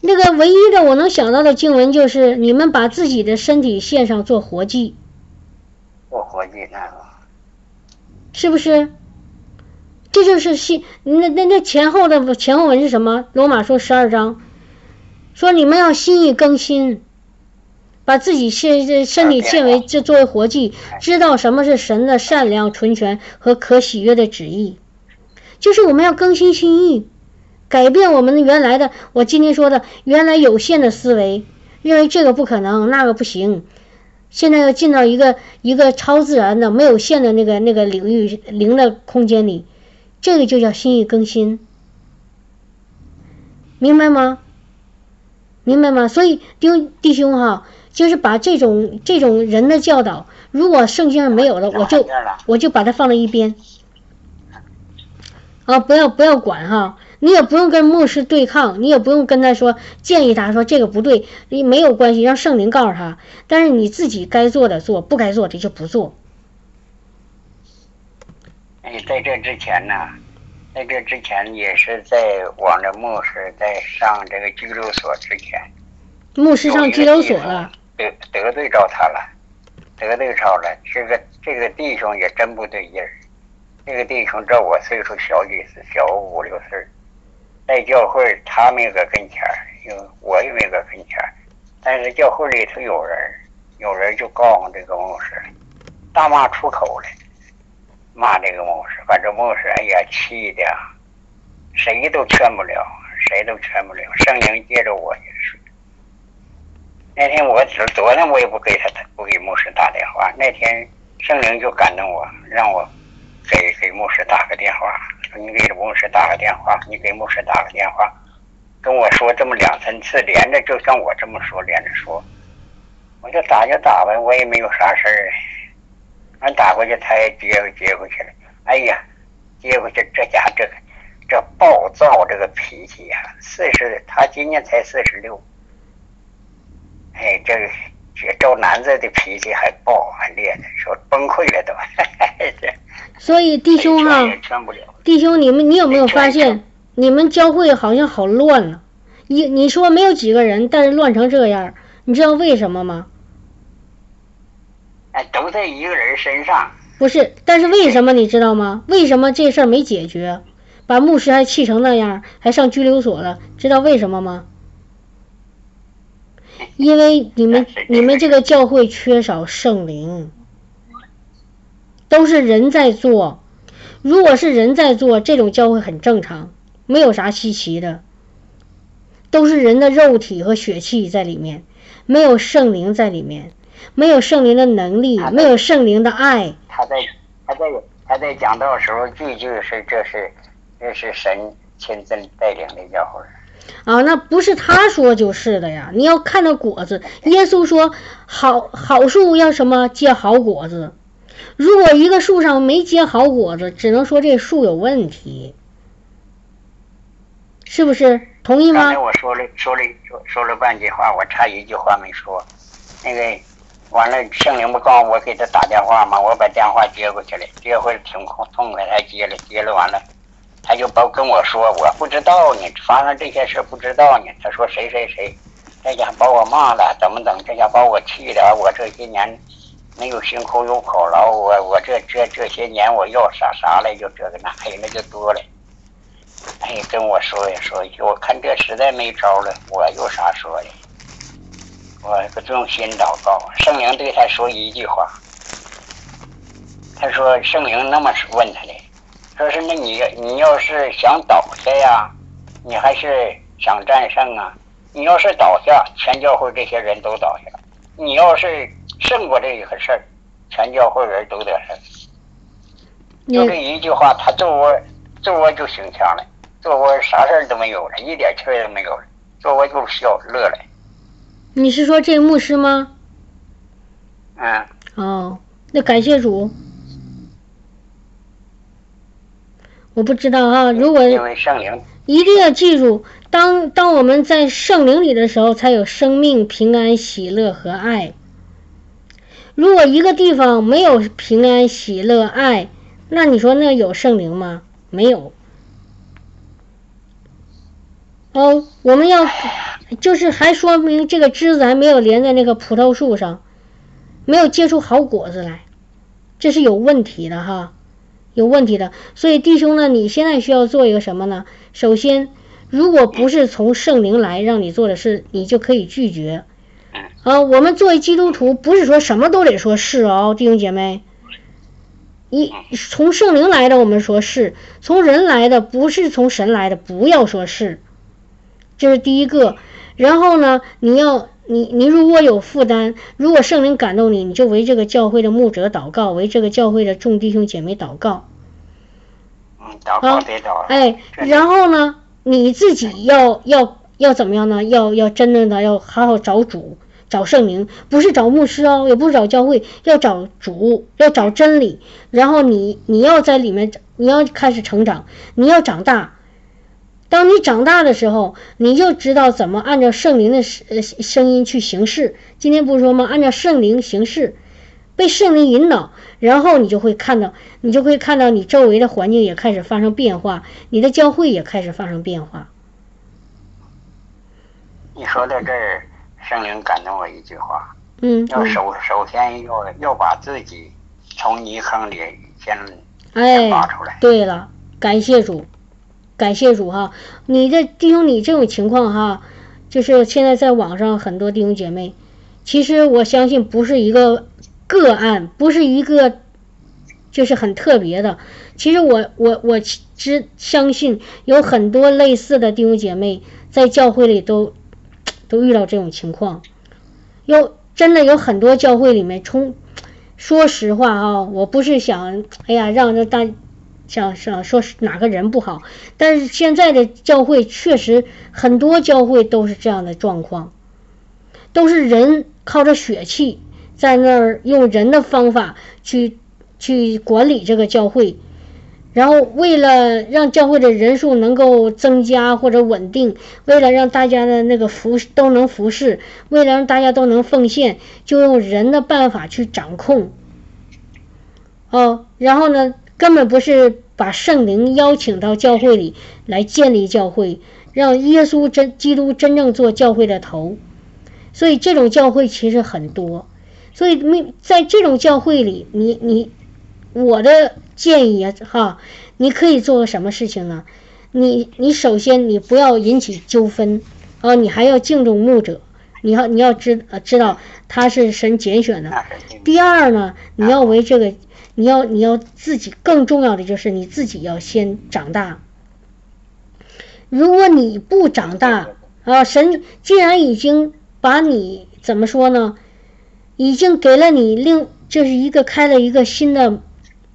那个唯一的我能想到的经文就是，你们把自己的身体献上做活祭。做活祭那个。是不是？这就是信那那那前后的前后文是什么？罗马书十二章说你们要心意更新，把自己献身体献为这作为活祭，知道什么是神的善良、纯全和可喜悦的旨意，就是我们要更新心意。改变我们原来的，我今天说的原来有限的思维，认为这个不可能，那个不行。现在要进到一个一个超自然的、没有限的那个那个领域零的空间里，这个就叫心意更新，明白吗？明白吗？所以弟弟兄哈，就是把这种这种人的教导，如果圣经上没有了，我就我就把它放到一边，啊，不要不要管哈。你也不用跟牧师对抗，你也不用跟他说建议他说这个不对，你没有关系，让圣灵告诉他。但是你自己该做的做，不该做的就不做。哎，在这之前呢，在这之前也是在往这牧师在上这个拘留所之前，牧师上拘留所了，得得罪着他了，得罪着了。这个这个弟兄也真不对劲儿，这个弟兄照我岁数小几岁，小五六岁。在教会，他没搁跟前儿，有我也没搁跟前儿，但是教会里头有人，有人就告诉这个牧师，大骂出口了，骂这个牧师，把这牧师哎呀气的，谁都劝不了，谁都劝不了。圣灵接着我也是，那天我昨昨天我也不给他不给牧师打电话，那天圣灵就感动我，让我给给牧师打个电话，你给牧师打个电话，你给牧师打个电话，跟我说这么两三次连着，就像我这么说连着说，我就打就打呗，我也没有啥事儿，俺打过去他也接接过去了，哎呀，接过去这家这个这暴躁这个脾气呀，四十他今年才四十六。哎，这个这赵男子的脾气还暴还烈的，说崩溃了都。<laughs> 所以弟兄哈，弟兄你们你有没有发现，你们教会好像好乱了？一你说没有几个人，但是乱成这样，你知道为什么吗？哎，都在一个人身上。不是，但是为什么你知道吗？为什么这事儿没解决，把牧师还气成那样，还上拘留所了？知道为什么吗？因为你们你们这个教会缺少圣灵，都是人在做。如果是人在做，这种教会很正常，没有啥稀奇的。都是人的肉体和血气在里面，没有圣灵在里面，没有圣灵的能力，没有圣灵的爱。他在他在他在讲道时候，句句是这是这是神亲自带领的教会。啊，那不是他说就是的呀！你要看到果子，耶稣说好好树要什么结好果子。如果一个树上没结好果子，只能说这树有问题，是不是？同意吗？刚才我说了说了说说了半句话，我差一句话没说。那个完了，圣灵不告诉我给他打电话吗？我把电话接过去了，接回来挺痛快，他接了接了完了。他就包跟我说，我不知道呢，发生这些事不知道呢。他说谁谁谁，这家把我骂了，怎么怎么，这家把我气的，我这些年没有辛苦有苦劳，我我这这这些年我要啥啥来，就这个那黑了就多了。哎，跟我说一说一句，我看这实在没招了，我有啥说的？我不用心祷告，圣灵对他说一句话，他说圣灵那么问他的。说是那你你要是想倒下呀，你还是想战胜啊？你要是倒下，全教会这些人都倒下；你要是胜过这一个事儿，全教会人都得胜。就这一句话，他坐窝坐窝就行强了，坐窝啥事儿都没有了，一点气儿都没有了，坐窝就笑乐了。你是说这牧师吗？嗯。哦，那感谢主。我不知道啊，如果一定要记住，当当我们在圣灵里的时候，才有生命、平安、喜乐和爱。如果一个地方没有平安、喜乐、爱，那你说那有圣灵吗？没有。哦，我们要就是还说明这个枝子还没有连在那个葡萄树上，没有结出好果子来，这是有问题的哈。有问题的，所以弟兄呢，你现在需要做一个什么呢？首先，如果不是从圣灵来让你做的事，你就可以拒绝。啊，我们作为基督徒，不是说什么都得说是哦，弟兄姐妹。一从圣灵来的，我们说是；从人来的，不是从神来的，不要说是。这是第一个。然后呢，你要。你你如果有负担，如果圣灵感动你，你就为这个教会的牧者祷告，为这个教会的众弟兄姐妹祷告。嗯祷告得祷。哎，然后呢，你自己要要要怎么样呢？要要真正的要好好找主，找圣灵，不是找牧师哦，也不是找教会，要找主，要找真理。然后你你要在里面，你要开始成长，你要长大。当你长大的时候，你就知道怎么按照圣灵的声声音去行事。今天不是说吗？按照圣灵行事，被圣灵引导，然后你就会看到，你就会看到你周围的环境也开始发生变化，你的教会也开始发生变化。你说到这儿，圣灵感动我一句话，嗯，要首首先要要把自己从泥坑里先先拔出来。对了，感谢主。感谢主哈，你这弟兄你这种情况哈，就是现在在网上很多弟兄姐妹，其实我相信不是一个个案，不是一个就是很特别的。其实我我我只相信有很多类似的弟兄姐妹在教会里都都遇到这种情况，有真的有很多教会里面，从说实话啊，我不是想哎呀让这大想想说哪个人不好，但是现在的教会确实很多教会都是这样的状况，都是人靠着血气在那儿用人的方法去去管理这个教会。然后，为了让教会的人数能够增加或者稳定，为了让大家的那个服都能服侍，为了让大家都能奉献，就用人的办法去掌控。哦，然后呢，根本不是把圣灵邀请到教会里来建立教会，让耶稣真基督真正做教会的头。所以这种教会其实很多。所以没在这种教会里，你你我的。建议啊，哈，你可以做个什么事情呢？你你首先你不要引起纠纷啊，你还要敬重牧者，你要你要知呃知道他是神拣选的。第二呢，你要为这个，你要你要自己更重要的就是你自己要先长大。如果你不长大啊，神既然已经把你怎么说呢？已经给了你另就是一个开了一个新的。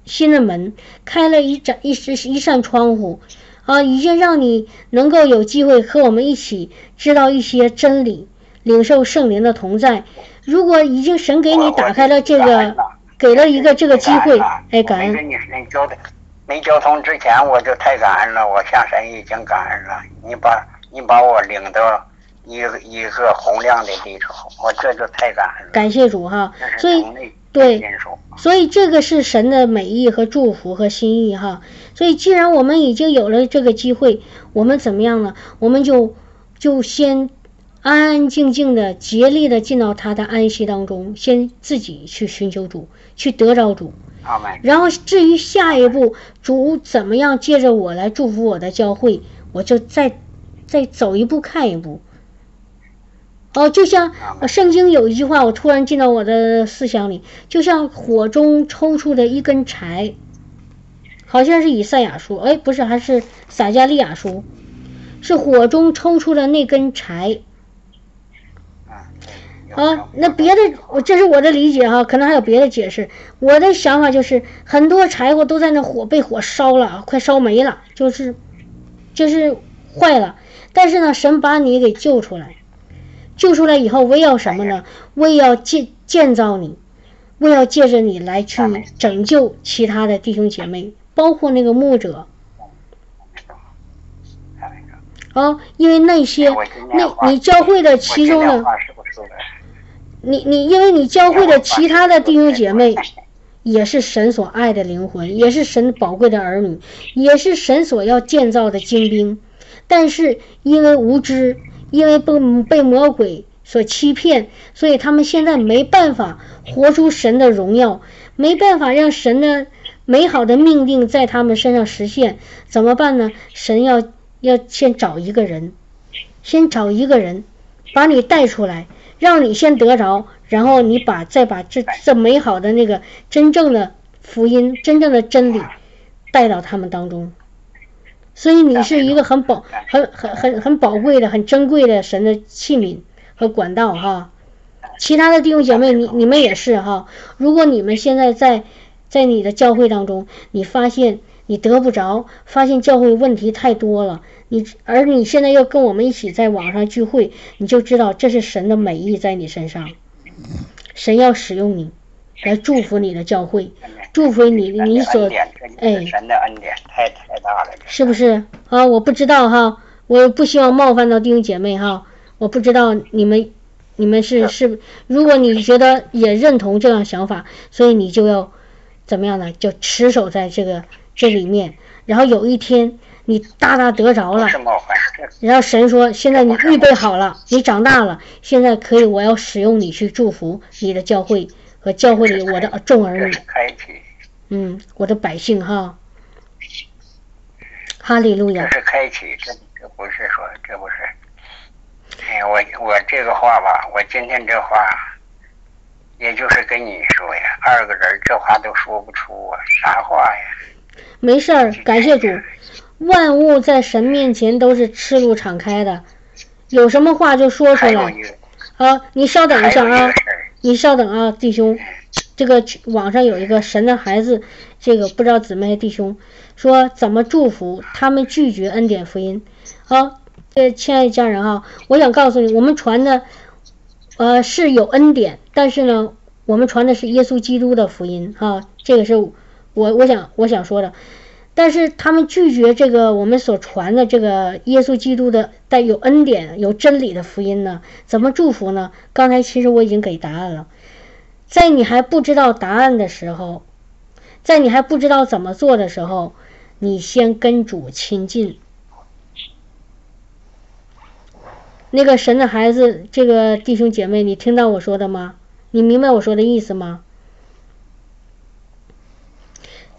新的门开了一盏一扇一扇窗户，啊，已经让你能够有机会和我们一起知道一些真理，领受圣灵的同在。如果已经神给你打开了这个，给了一个这个机会，哎，感恩。没交没交通之前，我就太感恩了。我向神已经感恩了。你把你把我领到一个一个洪亮的地方，我这就太感恩了。感谢主哈，所以。对，所以这个是神的美意和祝福和心意哈。所以既然我们已经有了这个机会，我们怎么样呢？我们就就先安安静静的、竭力的进到他的安息当中，先自己去寻求主，去得着主。然后至于下一步，主怎么样借着我来祝福我的教会，我就再再走一步看一步。哦，就像圣经有一句话，我突然进到我的思想里，就像火中抽出的一根柴，好像是以赛亚书，哎，不是，还是撒加利亚书，是火中抽出的那根柴。啊，那别的，我这是我的理解哈，可能还有别的解释。我的想法就是，很多柴火都在那火被火烧了，快烧没了，就是，就是坏了。但是呢，神把你给救出来。救出来以后，为要什么呢？为要建建造你，为要借着你来去拯救其他的弟兄姐妹，包括那个牧者。啊，因为那些那你教会的其中的，你你因为你教会的其他的弟兄姐妹，也是神所爱的灵魂，也是神宝贵的儿女，也是神所要建造的精兵，但是因为无知。因为被被魔鬼所欺骗，所以他们现在没办法活出神的荣耀，没办法让神的美好的命定在他们身上实现。怎么办呢？神要要先找一个人，先找一个人，把你带出来，让你先得着，然后你把再把这这美好的那个真正的福音、真正的真理带到他们当中。所以你是一个很宝、很很很很宝贵的、很珍贵的神的器皿和管道哈。其他的弟兄姐妹，你你们也是哈。如果你们现在在在你的教会当中，你发现你得不着，发现教会问题太多了，你而你现在又跟我们一起在网上聚会，你就知道这是神的美意在你身上，神要使用你。来祝福你的教会，祝福你你所哎，神的恩典太太大了，是不是啊？我不知道哈，我不希望冒犯到弟兄姐妹哈，我不知道你们你们是是，如果你觉得也认同这样想法，所以你就要怎么样呢？就持守在这个这里面，然后有一天你大大得着了，然后神说现在你预备好了，你长大了，现在可以我要使用你去祝福你的教会。和教会里我的众儿女，嗯，我的百姓哈，哈利路亚。这是开启，这这不是说，这不是。哎，我我这个话吧，我今天这话，也就是跟你说呀，二个人这话都说不出啊，啥话呀？没事儿，感谢主，万物在神面前都是赤露敞开的，有什么话就说出来。啊，你稍等一下啊你稍等啊，弟兄，这个网上有一个神的孩子，这个不知道姊妹弟兄说怎么祝福他们拒绝恩典福音啊？这亲爱的家人啊，我想告诉你，我们传的呃是有恩典，但是呢，我们传的是耶稣基督的福音啊，这个是我我想我想说的。但是他们拒绝这个我们所传的这个耶稣基督的带有恩典、有真理的福音呢？怎么祝福呢？刚才其实我已经给答案了，在你还不知道答案的时候，在你还不知道怎么做的时候，你先跟主亲近。那个神的孩子，这个弟兄姐妹，你听到我说的吗？你明白我说的意思吗？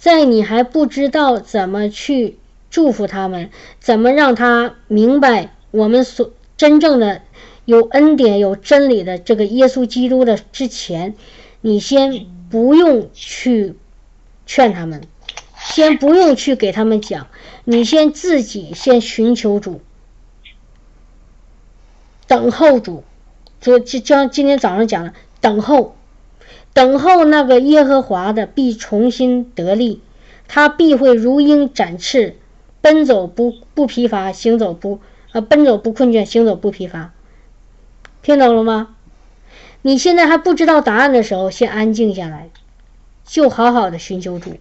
在你还不知道怎么去祝福他们，怎么让他明白我们所真正的有恩典、有真理的这个耶稣基督的之前，你先不用去劝他们，先不用去给他们讲，你先自己先寻求主，等候主。就就像今天早上讲的，等候。等候那个耶和华的必重新得力，他必会如鹰展翅，奔走不不疲乏，行走不呃奔走不困倦，行走不疲乏。听懂了吗？你现在还不知道答案的时候，先安静下来，就好好的寻求主，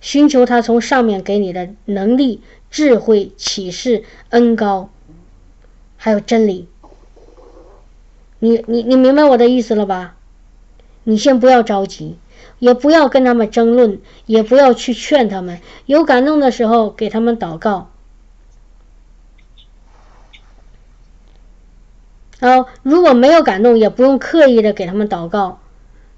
寻求他从上面给你的能力、智慧、启示、恩高，还有真理。你你你明白我的意思了吧？你先不要着急，也不要跟他们争论，也不要去劝他们。有感动的时候，给他们祷告。啊，如果没有感动，也不用刻意的给他们祷告，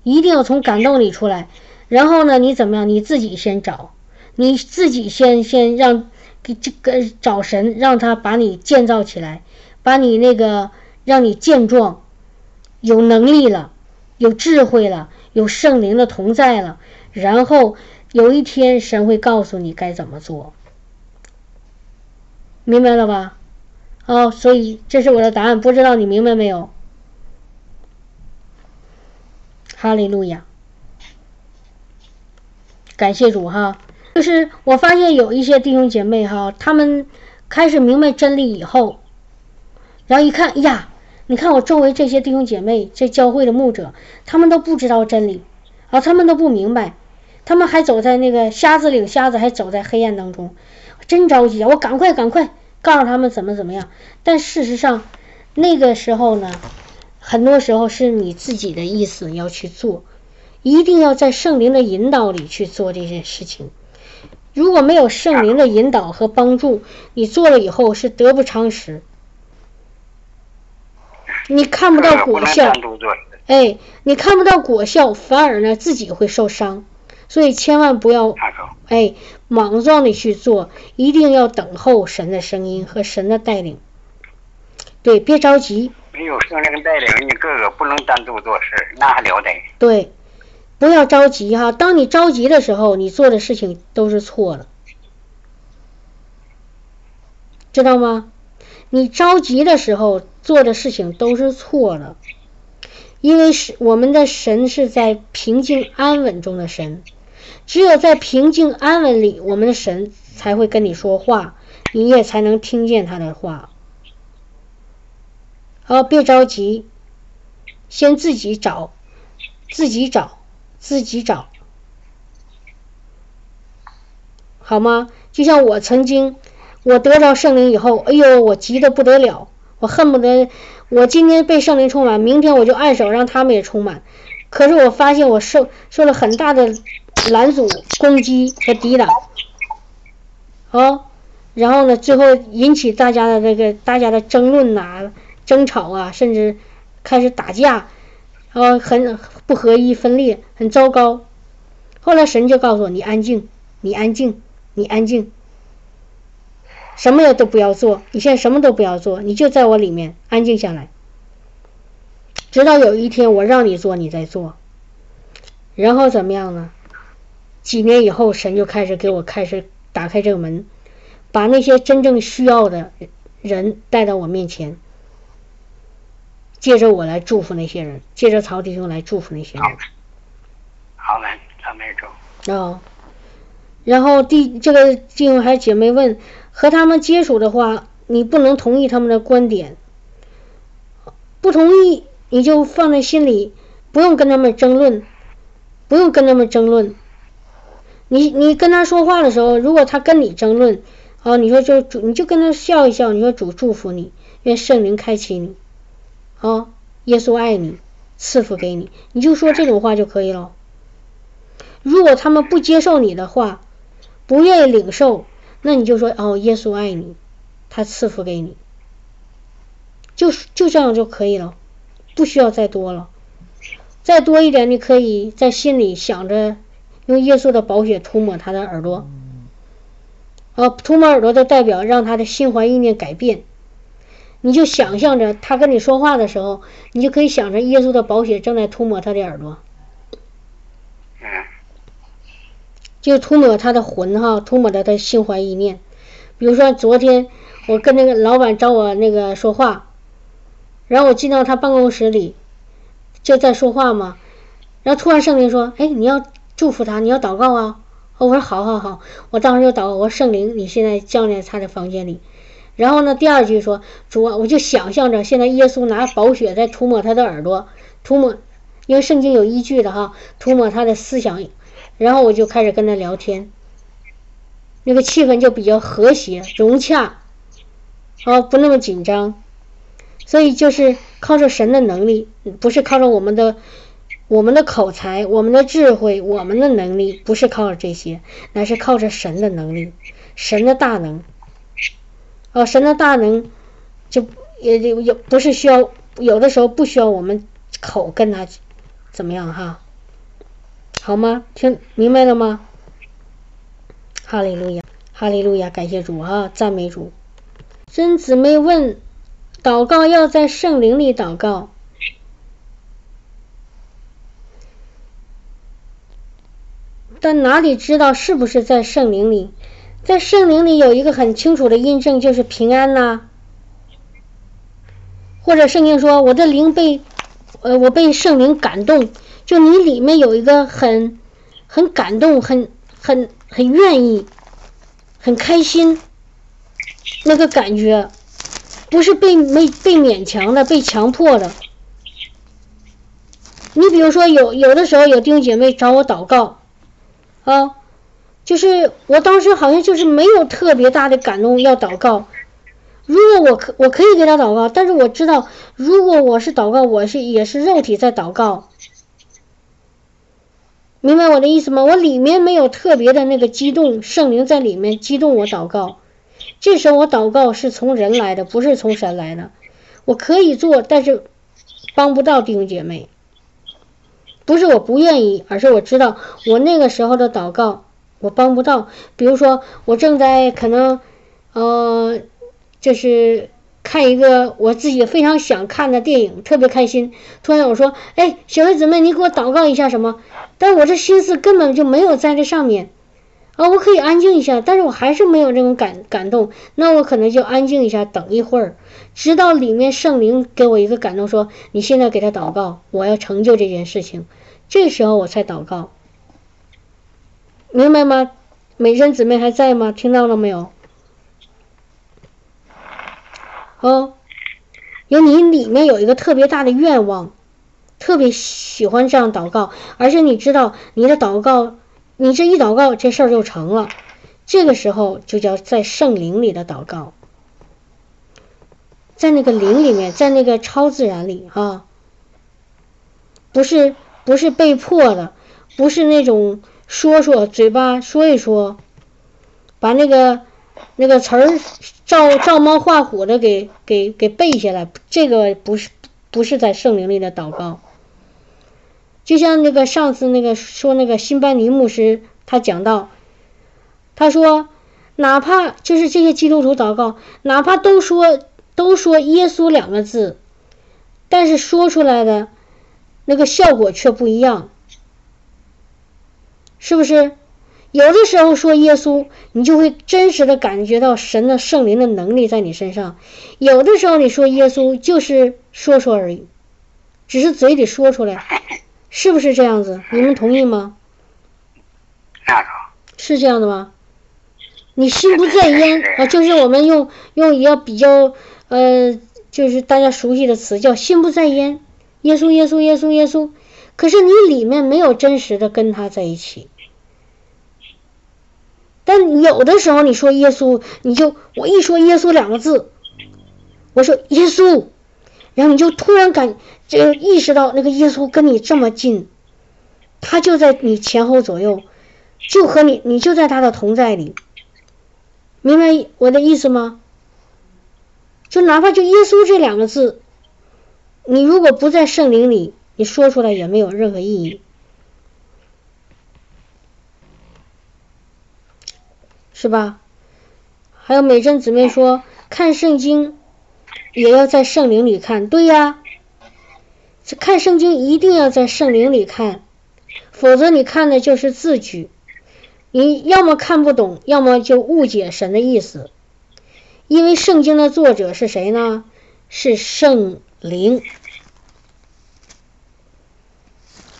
一定要从感动里出来。然后呢，你怎么样？你自己先找，你自己先先让给这个找神，让他把你建造起来，把你那个让你健壮，有能力了。有智慧了，有圣灵的同在了，然后有一天神会告诉你该怎么做，明白了吧？哦，所以这是我的答案，不知道你明白没有？哈利路亚，感谢主哈！就是我发现有一些弟兄姐妹哈，他们开始明白真理以后，然后一看呀。你看我周围这些弟兄姐妹，这教会的牧者，他们都不知道真理，啊，他们都不明白，他们还走在那个瞎子领瞎子，还走在黑暗当中，真着急啊！我赶快赶快告诉他们怎么怎么样。但事实上，那个时候呢，很多时候是你自己的意思要去做，一定要在圣灵的引导里去做这件事情。如果没有圣灵的引导和帮助，你做了以后是得不偿失。你看不到果效，哎，你看不到果效，反而呢自己会受伤，所以千万不要，哎，莽撞的去做，一定要等候神的声音和神的带领。对，别着急。没有圣灵带领，你个个不能单独做事，那还了得？对，不要着急哈。当你着急的时候，你做的事情都是错的，知道吗？你着急的时候做的事情都是错的，因为是我们的神是在平静安稳中的神，只有在平静安稳里，我们的神才会跟你说话，你也才能听见他的话。好，别着急，先自己找，自己找，自己找，好吗？就像我曾经。我得着圣灵以后，哎呦，我急得不得了，我恨不得我今天被圣灵充满，明天我就按手让他们也充满。可是我发现我受受了很大的拦阻、攻击和抵挡，啊，然后呢，最后引起大家的这个大家的争论呐、争吵啊，甚至开始打架，啊，很不合一、分裂，很糟糕。后来神就告诉我：“你安静，你安静，你安静。”什么也都不要做，你现在什么都不要做，你就在我里面安静下来，直到有一天我让你做，你再做。然后怎么样呢？几年以后，神就开始给我开始打开这个门，把那些真正需要的人带到我面前。借着我来祝福那些人，借着曹弟兄来祝福那些人。好嘞，阿门主。啊，然后弟这个弟兄还姐妹问，和他们接触的话，你不能同意他们的观点，不同意你就放在心里，不用跟他们争论，不用跟他们争论。你你跟他说话的时候，如果他跟你争论，啊，你说就主你就跟他笑一笑，你说主祝福你，愿圣灵开启你，啊，耶稣爱你，赐福给你，你就说这种话就可以了。如果他们不接受你的话，不愿意领受，那你就说哦，耶稣爱你，他赐福给你，就就这样就可以了，不需要再多了，再多一点，你可以在心里想着。用耶稣的宝血涂抹他的耳朵，啊，涂抹耳朵的代表让他的心怀意念改变。你就想象着他跟你说话的时候，你就可以想着耶稣的宝血正在涂抹他的耳朵，就涂抹他的魂哈，涂抹他心怀意念。比如说昨天我跟那个老板找我那个说话，然后我进到他办公室里，就在说话嘛，然后突然圣灵说：“哎，你要。”祝福他，你要祷告啊！我说好好好，我当时就祷告，我说圣灵，你现在降在他的房间里。然后呢，第二句说主啊，我就想象着现在耶稣拿宝血在涂抹他的耳朵，涂抹，因为圣经有依据的哈，涂抹他的思想。然后我就开始跟他聊天，那个气氛就比较和谐融洽，啊，不那么紧张。所以就是靠着神的能力，不是靠着我们的。我们的口才，我们的智慧，我们的能力，不是靠着这些，乃是靠着神的能力，神的大能。哦，神的大能，就也有不是需要，有的时候不需要我们口跟他怎么样哈，好吗？听明白了吗？哈利路亚，哈利路亚，感谢主啊，赞美主。真姊妹问，祷告要在圣灵里祷告。但哪里知道是不是在圣灵里？在圣灵里有一个很清楚的印证，就是平安呐。或者圣经说我的灵被，呃，我被圣灵感动，就你里面有一个很很感动、很很很愿意、很开心那个感觉，不是被没被勉强的、被强迫的。你比如说有有的时候有弟兄姐妹找我祷告。啊，就是我当时好像就是没有特别大的感动要祷告。如果我可我可以给他祷告，但是我知道，如果我是祷告，我是也是肉体在祷告，明白我的意思吗？我里面没有特别的那个激动，圣灵在里面激动我祷告。这时候我祷告是从人来的，不是从神来的。我可以做，但是帮不到弟兄姐妹。不是我不愿意，而是我知道我那个时候的祷告我帮不到。比如说，我正在可能，呃，就是看一个我自己非常想看的电影，特别开心。突然我说：“哎，小妹姊妹，你给我祷告一下什么？”但我这心思根本就没有在这上面。啊，我可以安静一下，但是我还是没有这种感感动。那我可能就安静一下，等一会儿，直到里面圣灵给我一个感动，说：“你现在给他祷告，我要成就这件事情。”这时候我才祷告，明白吗？美珍姊妹还在吗？听到了没有？哦，有你里面有一个特别大的愿望，特别喜欢这样祷告，而且你知道你的祷告。你这一祷告，这事儿就成了。这个时候就叫在圣灵里的祷告，在那个灵里面，在那个超自然里啊，不是不是被迫的，不是那种说说嘴巴说一说，把那个那个词儿照照猫画虎的给给给背下来，这个不是不是在圣灵里的祷告。就像那个上次那个说那个辛班尼牧师，他讲到，他说，哪怕就是这些基督徒祷告，哪怕都说都说耶稣两个字，但是说出来的那个效果却不一样，是不是？有的时候说耶稣，你就会真实的感觉到神的圣灵的能力在你身上；有的时候你说耶稣，就是说说而已。只是嘴里说出来，是不是这样子？你们同意吗？是这样的吗？你心不在焉啊，就是我们用用一个比较呃，就是大家熟悉的词叫心不在焉，耶稣耶稣耶稣耶稣，可是你里面没有真实的跟他在一起。但有的时候你说耶稣，你就我一说耶稣两个字，我说耶稣，然后你就突然感就意识到那个耶稣跟你这么近，他就在你前后左右，就和你你就在他的同在里。明白我的意思吗？就哪怕就耶稣这两个字，你如果不在圣灵里，你说出来也没有任何意义，是吧？还有美珍姊妹说，看圣经也要在圣灵里看，对呀，这看圣经一定要在圣灵里看，否则你看的就是字句。你要么看不懂，要么就误解神的意思。因为圣经的作者是谁呢？是圣灵，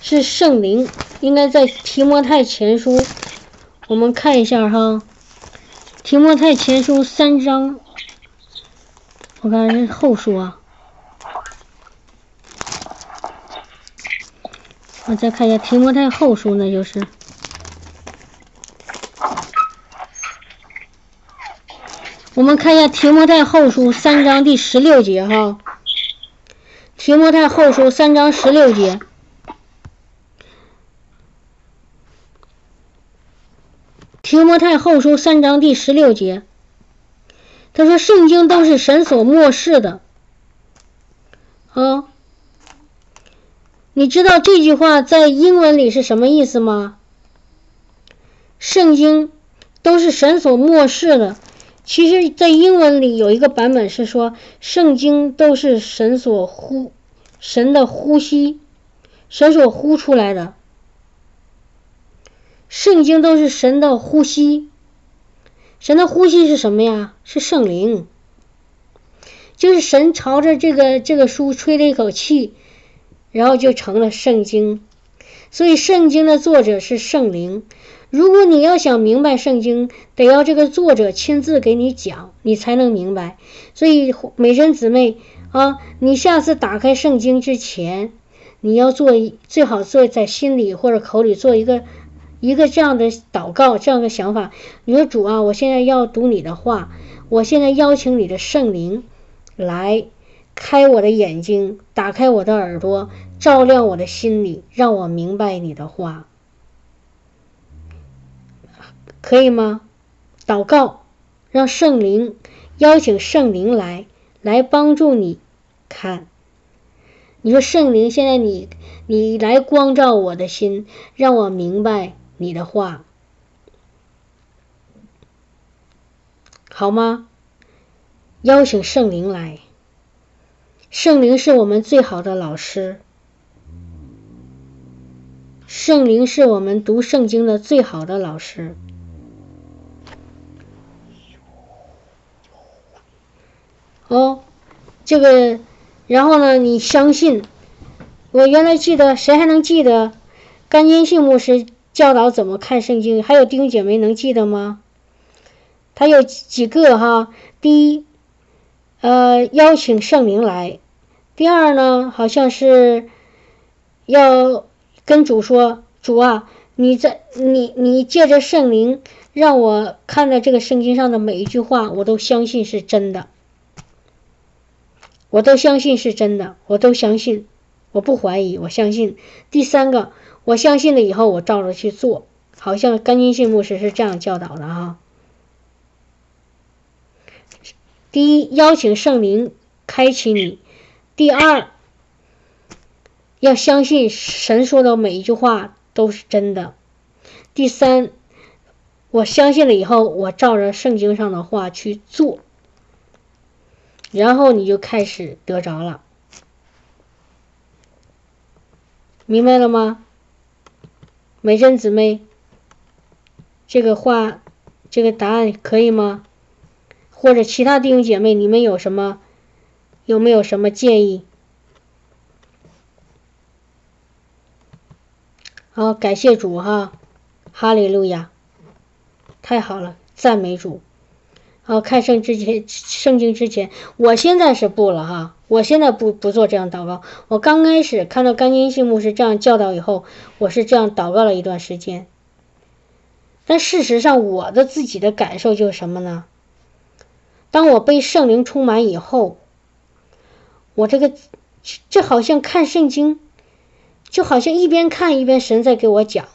是圣灵。应该在提摩太前书，我们看一下哈。提摩太前书三章，我看是后书啊。我再看一下提摩太后书，那就是。我们看一下《提摩太后书》三章第十六节哈，《提摩太后书》三章十六节，《提摩太后书》三章第十六节，他说：“圣经都是神所漠视的。”啊，你知道这句话在英文里是什么意思吗？圣经都是神所漠视的。其实，在英文里有一个版本是说，圣经都是神所呼，神的呼吸，神所呼出来的。圣经都是神的呼吸，神的呼吸是什么呀？是圣灵，就是神朝着这个这个书吹了一口气，然后就成了圣经。所以，圣经的作者是圣灵。如果你要想明白圣经，得要这个作者亲自给你讲，你才能明白。所以美珍姊妹啊，你下次打开圣经之前，你要做最好做在心里或者口里做一个一个这样的祷告，这样的想法。你说主啊，我现在要读你的话，我现在邀请你的圣灵来开我的眼睛，打开我的耳朵，照亮我的心里，让我明白你的话。可以吗？祷告，让圣灵邀请圣灵来，来帮助你看。你说圣灵，现在你你来光照我的心，让我明白你的话，好吗？邀请圣灵来，圣灵是我们最好的老师，圣灵是我们读圣经的最好的老师。哦，这个，然后呢？你相信？我原来记得，谁还能记得？甘金信牧师教导怎么看圣经？还有弟兄姐妹能记得吗？他有几个哈？第一，呃，邀请圣灵来；第二呢，好像是要跟主说：“主啊，你在你你借着圣灵让我看到这个圣经上的每一句话，我都相信是真的。”我都相信是真的，我都相信，我不怀疑，我相信。第三个，我相信了以后，我照着去做，好像甘金信牧师是这样教导的哈。第一，邀请圣灵开启你；第二，要相信神说的每一句话都是真的；第三，我相信了以后，我照着圣经上的话去做。然后你就开始得着了，明白了吗？美珍姊妹这个话这个答案可以吗？或者其他弟兄姐妹你们有什么有没有什么建议？好感谢主哈哈利路亚。太好了赞美主。好，看圣之前，圣经之前，我现在是不了哈，我现在不不做这样祷告。我刚开始看到甘金信牧师这样教导以后，我是这样祷告了一段时间。但事实上，我的自己的感受就是什么呢？当我被圣灵充满以后，我这个这好像看圣经。就好像一边看一边神在给我讲，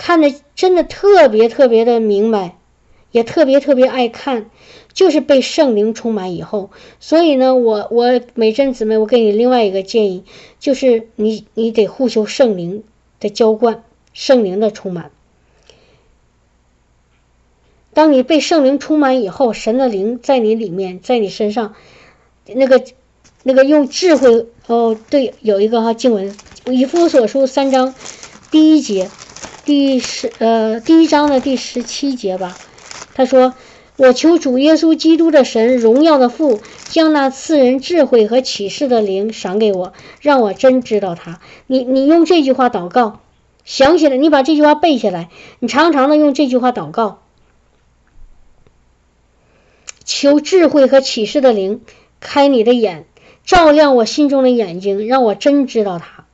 看的真的特别特别的明白，也特别特别爱看，就是被圣灵充满以后。所以呢，我我美珍姊妹，我给你另外一个建议，就是你你得呼求圣灵的浇灌，圣灵的充满。当你被圣灵充满以后，神的灵在你里面，在你身上，那个。那个用智慧哦，对，有一个哈经文，以夫所书三章第一节，第十呃第一章的第十七节吧。他说：“我求主耶稣基督的神荣耀的父，将那赐人智慧和启示的灵赏给我，让我真知道他。”你你用这句话祷告，想起来，你把这句话背下来，你常常的用这句话祷告，求智慧和启示的灵开你的眼。照亮我心中的眼睛，让我真知道他。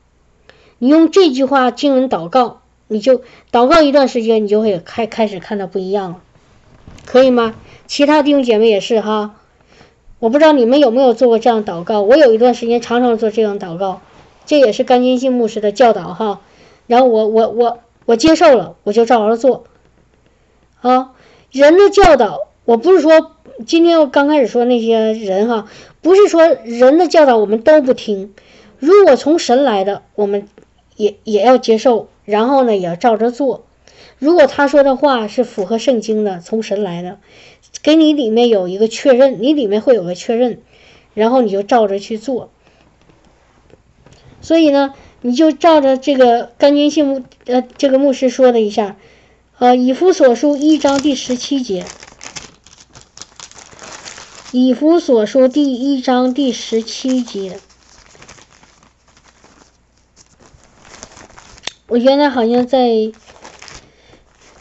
你用这句话经文祷告，你就祷告一段时间，你就会开开始看到不一样了，可以吗？其他弟兄姐妹也是哈。我不知道你们有没有做过这样祷告，我有一段时间常常做这样祷告，这也是甘金信牧师的教导哈。然后我我我我接受了，我就照着做。啊，人的教导，我不是说今天我刚开始说那些人哈。不是说人的教导我们都不听，如果从神来的，我们也也要接受，然后呢也要照着做。如果他说的话是符合圣经的，从神来的，给你里面有一个确认，你里面会有个确认，然后你就照着去做。所以呢，你就照着这个甘金信牧呃这个牧师说的一下，呃以弗所书一章第十七节。以弗所书第一章第十七节，我原来好像在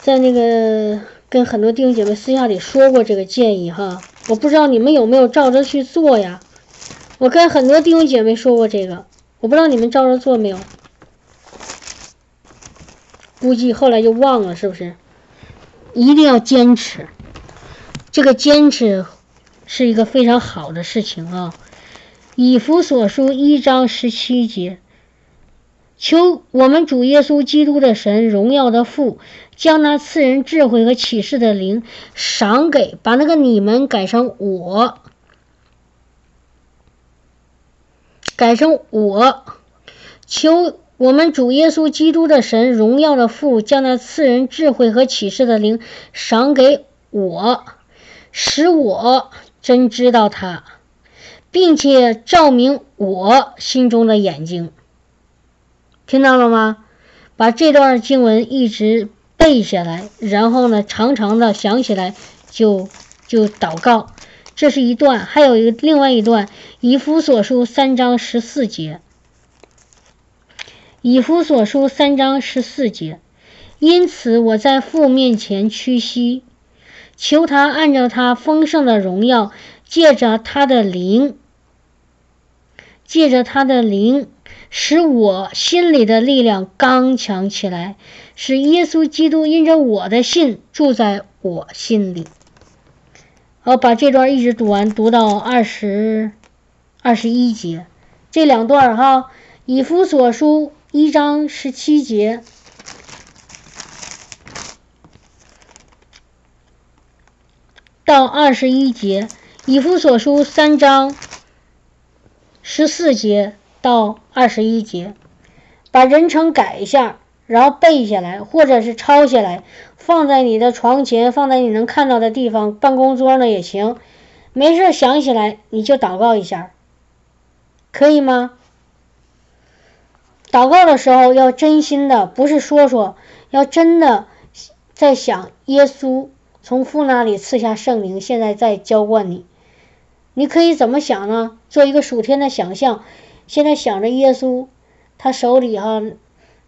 在那个跟很多弟兄姐妹私下里说过这个建议哈，我不知道你们有没有照着去做呀？我跟很多弟兄姐妹说过这个，我不知道你们照着做没有？估计后来就忘了，是不是？一定要坚持，这个坚持。是一个非常好的事情啊！以弗所书一章十七节，求我们主耶稣基督的神荣耀的父，将那赐人智慧和启示的灵赏给，把那个你们改成我，改成我。求我们主耶稣基督的神荣耀的父，将那赐人智慧和启示的灵赏给我，使我。真知道他，并且照明我心中的眼睛，听到了吗？把这段经文一直背下来，然后呢，常常的想起来就就祷告。这是一段，还有一个另外一段，以弗所书三章十四节。以弗所书三章十四节，因此我在父面前屈膝。求他按照他丰盛的荣耀，借着他的灵，借着他的灵，使我心里的力量刚强起来，使耶稣基督因着我的信住在我心里。好，把这段一直读完，读到二十二十一节，这两段哈，以弗所书一章十七节。到二十一节，以弗所书三章十四节到二十一节，把人称改一下，然后背下来，或者是抄下来，放在你的床前，放在你能看到的地方，办公桌呢也行。没事想起来你就祷告一下，可以吗？祷告的时候要真心的，不是说说，要真的在想耶稣。从父那里赐下圣灵，现在在浇灌你。你可以怎么想呢？做一个属天的想象。现在想着耶稣他手里哈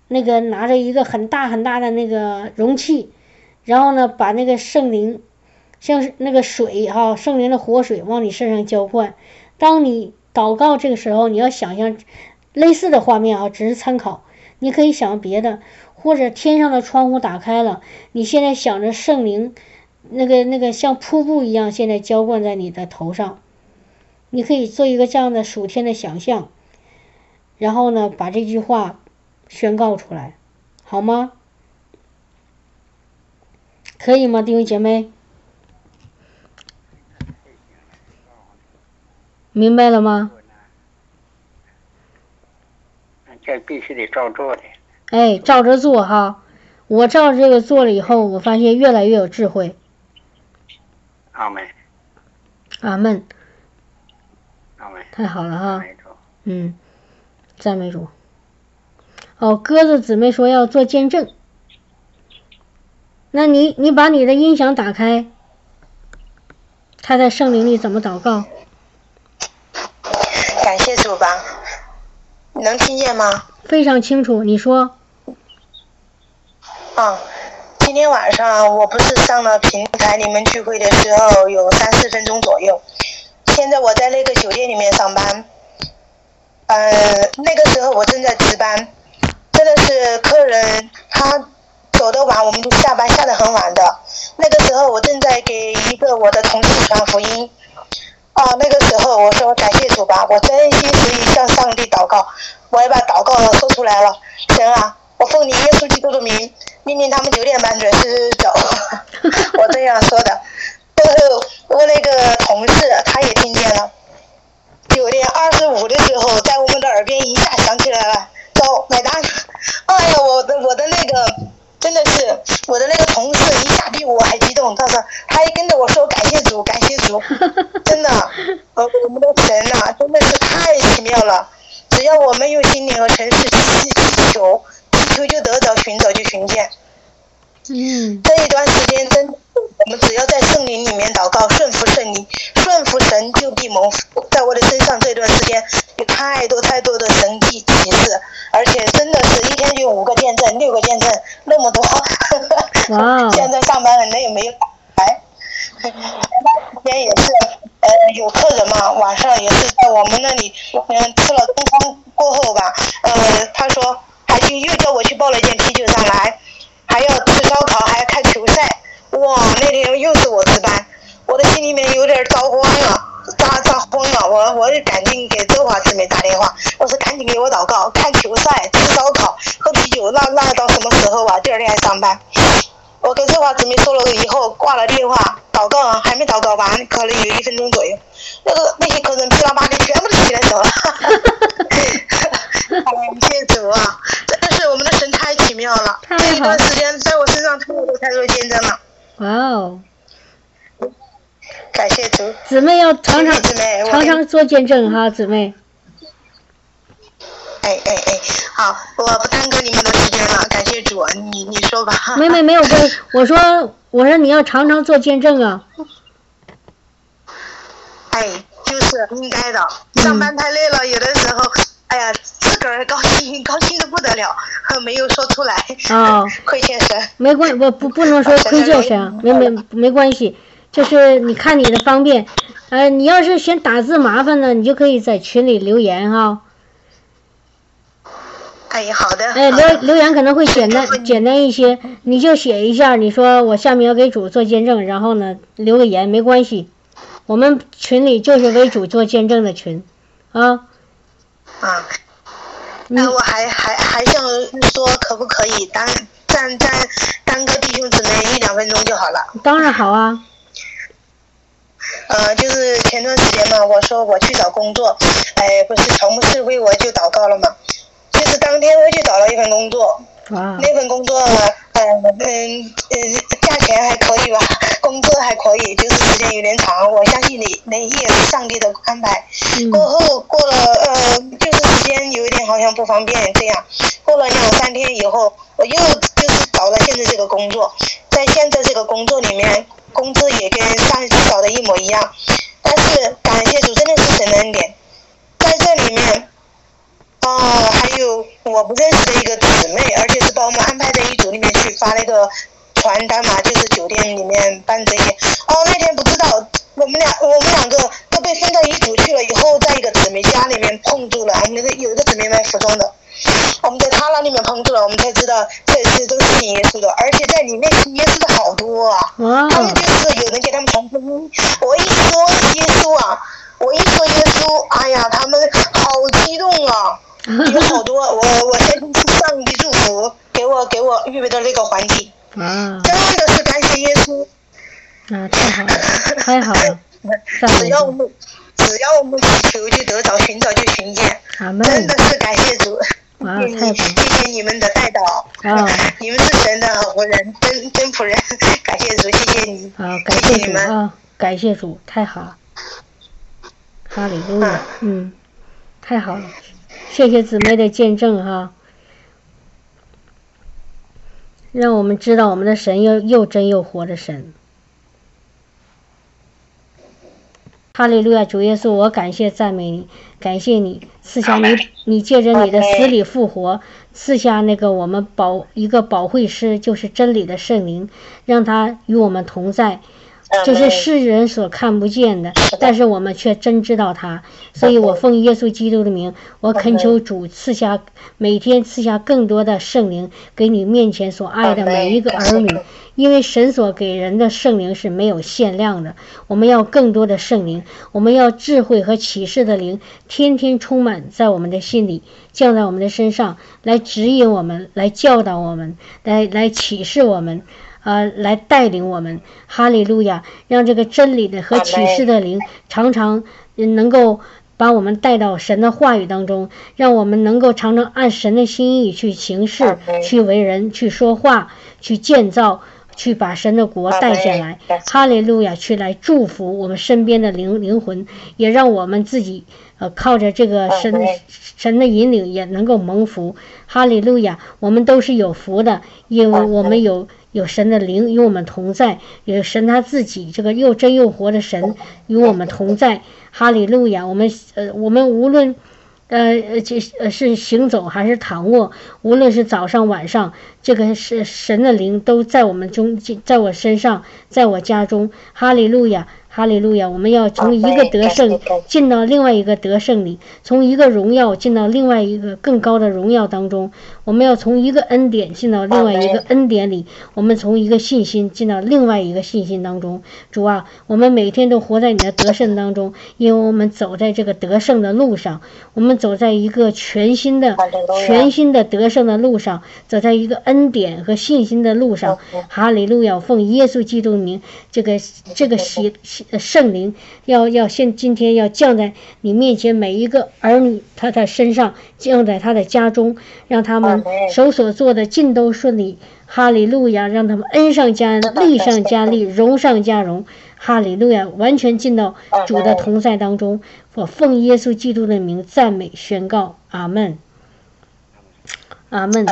那个拿着一个很大很大的那个容器，然后呢把那个圣灵像是那个水哈圣灵的活水往你身上浇灌。当你祷告这个时候，你要想象类似的画面啊，只是参考，你可以想别的，或者天上的窗户打开了，你现在想着圣灵那个那个像瀑布一样，现在浇灌在你的头上。你可以做一个这样的属天的想象，然后呢，把这句话宣告出来，好吗？可以吗，弟兄姐妹？明白了吗？这必须得照做的。哎，照着做哈！我照这个做了以后，我发现越来越有智慧。阿门。阿门。阿门。太好了哈。嗯，赞美主。哦，鸽子姊妹说要做见证。那你你把你的音响打开，他在圣灵里怎么祷告？感谢主吧，能听见吗？非常清楚，你说。啊，今天晚上我不是上了平台，你们聚会的时候有三四分钟左右。现在我在那个酒店里面上班，呃，那个时候我正在值班，真的是客人他走的晚，我们就下班下的很晚的。那个时候我正在给一个我的同事传福音。啊，那个时候我说感谢主吧，我真心实意向上帝祷告，我也把祷告说出来了。神啊，我奉你耶稣基督的名，命令他们九点半准时走。<laughs> 我这样说的。<laughs> 最后我那个同事他也听见了。九点二十五的时候，在我们的耳边一下响起来了，走买单。哎呀，我的我的那个。真的是我的那个同事一下比我还激动，他说他还跟着我说感谢主，感谢主，<laughs> 真的，呃，我们的神呐，真的是太奇妙了。只要我们用心灵和诚实去祈求，祈求就得着，寻找就寻见。嗯。这一段时间真，我们只要在圣灵里面祷告，顺服圣灵，顺服神就必蒙福。在我的身上这段时间有太多太多的神迹启示。而且真的是一天就五个见证，六个见证，那么多。哇！<laughs> 现在上班了，那也没有来。今天也是，呃，有客人嘛，晚上也是在我们那里，嗯，吃了中餐过后吧，呃，他说，还去又叫我去抱了一件啤酒上来，还要吃烧烤，还要看球赛。哇，那天又是我值班，我的心里面有点着慌了。咋咋慌了？我我就赶紧给周华姊妹打电话，我说赶紧给我祷告，看球赛，吃烧烤，喝啤酒，那那到什么时候啊？第二天还上班。我跟周华姊妹说了以后，挂了电话，祷告还没祷告完，可能有一分钟左右，那个那些客人噼里啪啦全部都起来走了。<laughs> <laughs> 感谢主啊！真的是我们的神太奇妙了，这一段时间在我身上太多太多见证了。哇哦！感谢主，姊妹要常常常常做见证哈，姊妹。哎哎哎，好，我不耽搁你们的时间了，感谢主，你你说吧。没没没有跟 <laughs> 我说，我说你要常常做见证啊。哎，就是应该的，上班太累了，有的时候，哎呀，自 <laughs> 个儿高兴，高兴的不得了，<laughs> 没有说出来。<laughs> 哦。亏欠神。没关不不不能说亏欠神，没没没关系。就是你看你的方便，呃，你要是嫌打字麻烦呢，你就可以在群里留言哈。哎，好的。哎，留留言可能会简单简单一些，你就写一下，你说我下面要给主做见证，然后呢留个言没关系，我们群里就是为主做见证的群，啊。啊。那我还还还想说，可不可以单站站单个弟兄姊妹一两分钟就好了？当然好啊。呃，就是前段时间嘛，我说我去找工作，哎，不是草木市会我就祷告了嘛，就是当天我去找了一份工作，那份工作，嗯嗯嗯，价钱还可以吧，工作还可以，就是时间有点长，我相信你，那也是上帝的安排。过后过了呃，就是时间有一点好像不方便这样，过了两三天以后，我又就是找了现在这个工作，在现在这个工作里面。工资也跟上一次找的一模一样，但是感谢主，真的是神的恩典，在这里面，哦，还有我不认识的一个姊妹，而且是把我们安排在一组里面去发那个传单嘛，就是酒店里面办这些。哦，那天不知道我们俩我们两个都被分到一组去了，以后在一个姊妹家里面碰住了。我们那个有一个姊妹卖服装的，我们在她那里面碰住了，我们才知道这次都是信耶稣的，而且在里面信耶稣的好多啊。哇他们就是有人给他们传福音，我一说耶稣啊，我一说耶稣，哎呀，他们好激动啊！有好多，我我先是上帝祝福，给我给我预备的那个环境，啊。真的是感谢耶稣。啊，太好了，太好了，<laughs> 只要我们只要我们祈求就得着，寻找就寻见，真的是感谢主，哇，谢谢你，太棒了，谢谢你们的带导，啊。<laughs> 你们是神的好人，真真仆人，<laughs> 感谢主，谢谢你，啊，感谢你们，啊，感谢主，太好。了，哈利路亚，嗯，太好了，谢谢姊妹的见证哈，让我们知道我们的神又又真又活的神。哈利路亚，主耶稣，我感谢赞美你，感谢你赐下你，你借着你的死里复活，赐下那个我们保一个保惠师，就是真理的圣灵，让他与我们同在。这是世人所看不见的，但是我们却真知道他。所以我奉耶稣基督的名，我恳求主赐下每天赐下更多的圣灵给你面前所爱的每一个儿女，因为神所给人的圣灵是没有限量的。我们要更多的圣灵，我们要智慧和启示的灵，天天充满在我们的心里，降在我们的身上，来指引我们，来教导我们，来来启示我们。呃，来带领我们，哈利路亚！让这个真理的和启示的灵常常能够把我们带到神的话语当中，让我们能够常常按神的心意去行事、去为人、去说话、去建造、去把神的国带下来。哈利路亚！去来祝福我们身边的灵灵魂，也让我们自己呃靠着这个神神的引领也能够蒙福。哈利路亚！我们都是有福的，因为我们有。有神的灵与我们同在，有神他自己这个又真又活的神与我们同在。哈利路亚！我们呃，我们无论呃这呃是行走还是躺卧，无论是早上晚上，这个是神的灵都在我们中，在我身上，在我家中。哈利路亚！哈利路亚！我们要从一个得胜进到另外一个得胜里，从一个荣耀进到另外一个更高的荣耀当中。我们要从一个恩典进到另外一个恩典里，我们从一个信心进到另外一个信心当中。主啊，我们每天都活在你的得胜当中，因为我们走在这个得胜的路上，我们走在一个全新的、全新的得胜的路上，走在一个恩典和信心的路上。哈利路亚！奉耶稣基督名，这个这个喜圣灵要要现今天要降在你面前每一个儿女他的身上，降在他的家中，让他们手所做的尽都顺利。哈利路亚！让他们恩上加恩，利上加利，荣上加荣。哈利路亚！完全进到主的同在当中。我奉耶稣基督的名赞美宣告，阿门。阿门，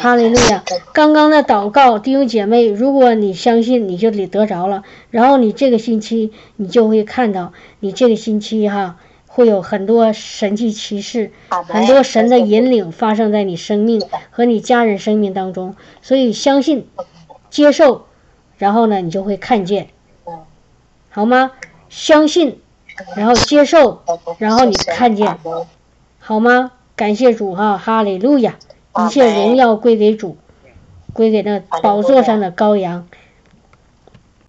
哈利路亚！刚刚的祷告，弟兄姐妹，如果你相信，你就得得着了。然后你这个星期，你就会看到，你这个星期哈，会有很多神迹奇事，很多神的引领发生在你生命和你家人生命当中。所以相信，接受，然后呢，你就会看见，好吗？相信，然后接受，然后你看见，好吗？感谢主哈，哈利路亚！一切荣耀归给主，归给那宝座上的羔羊。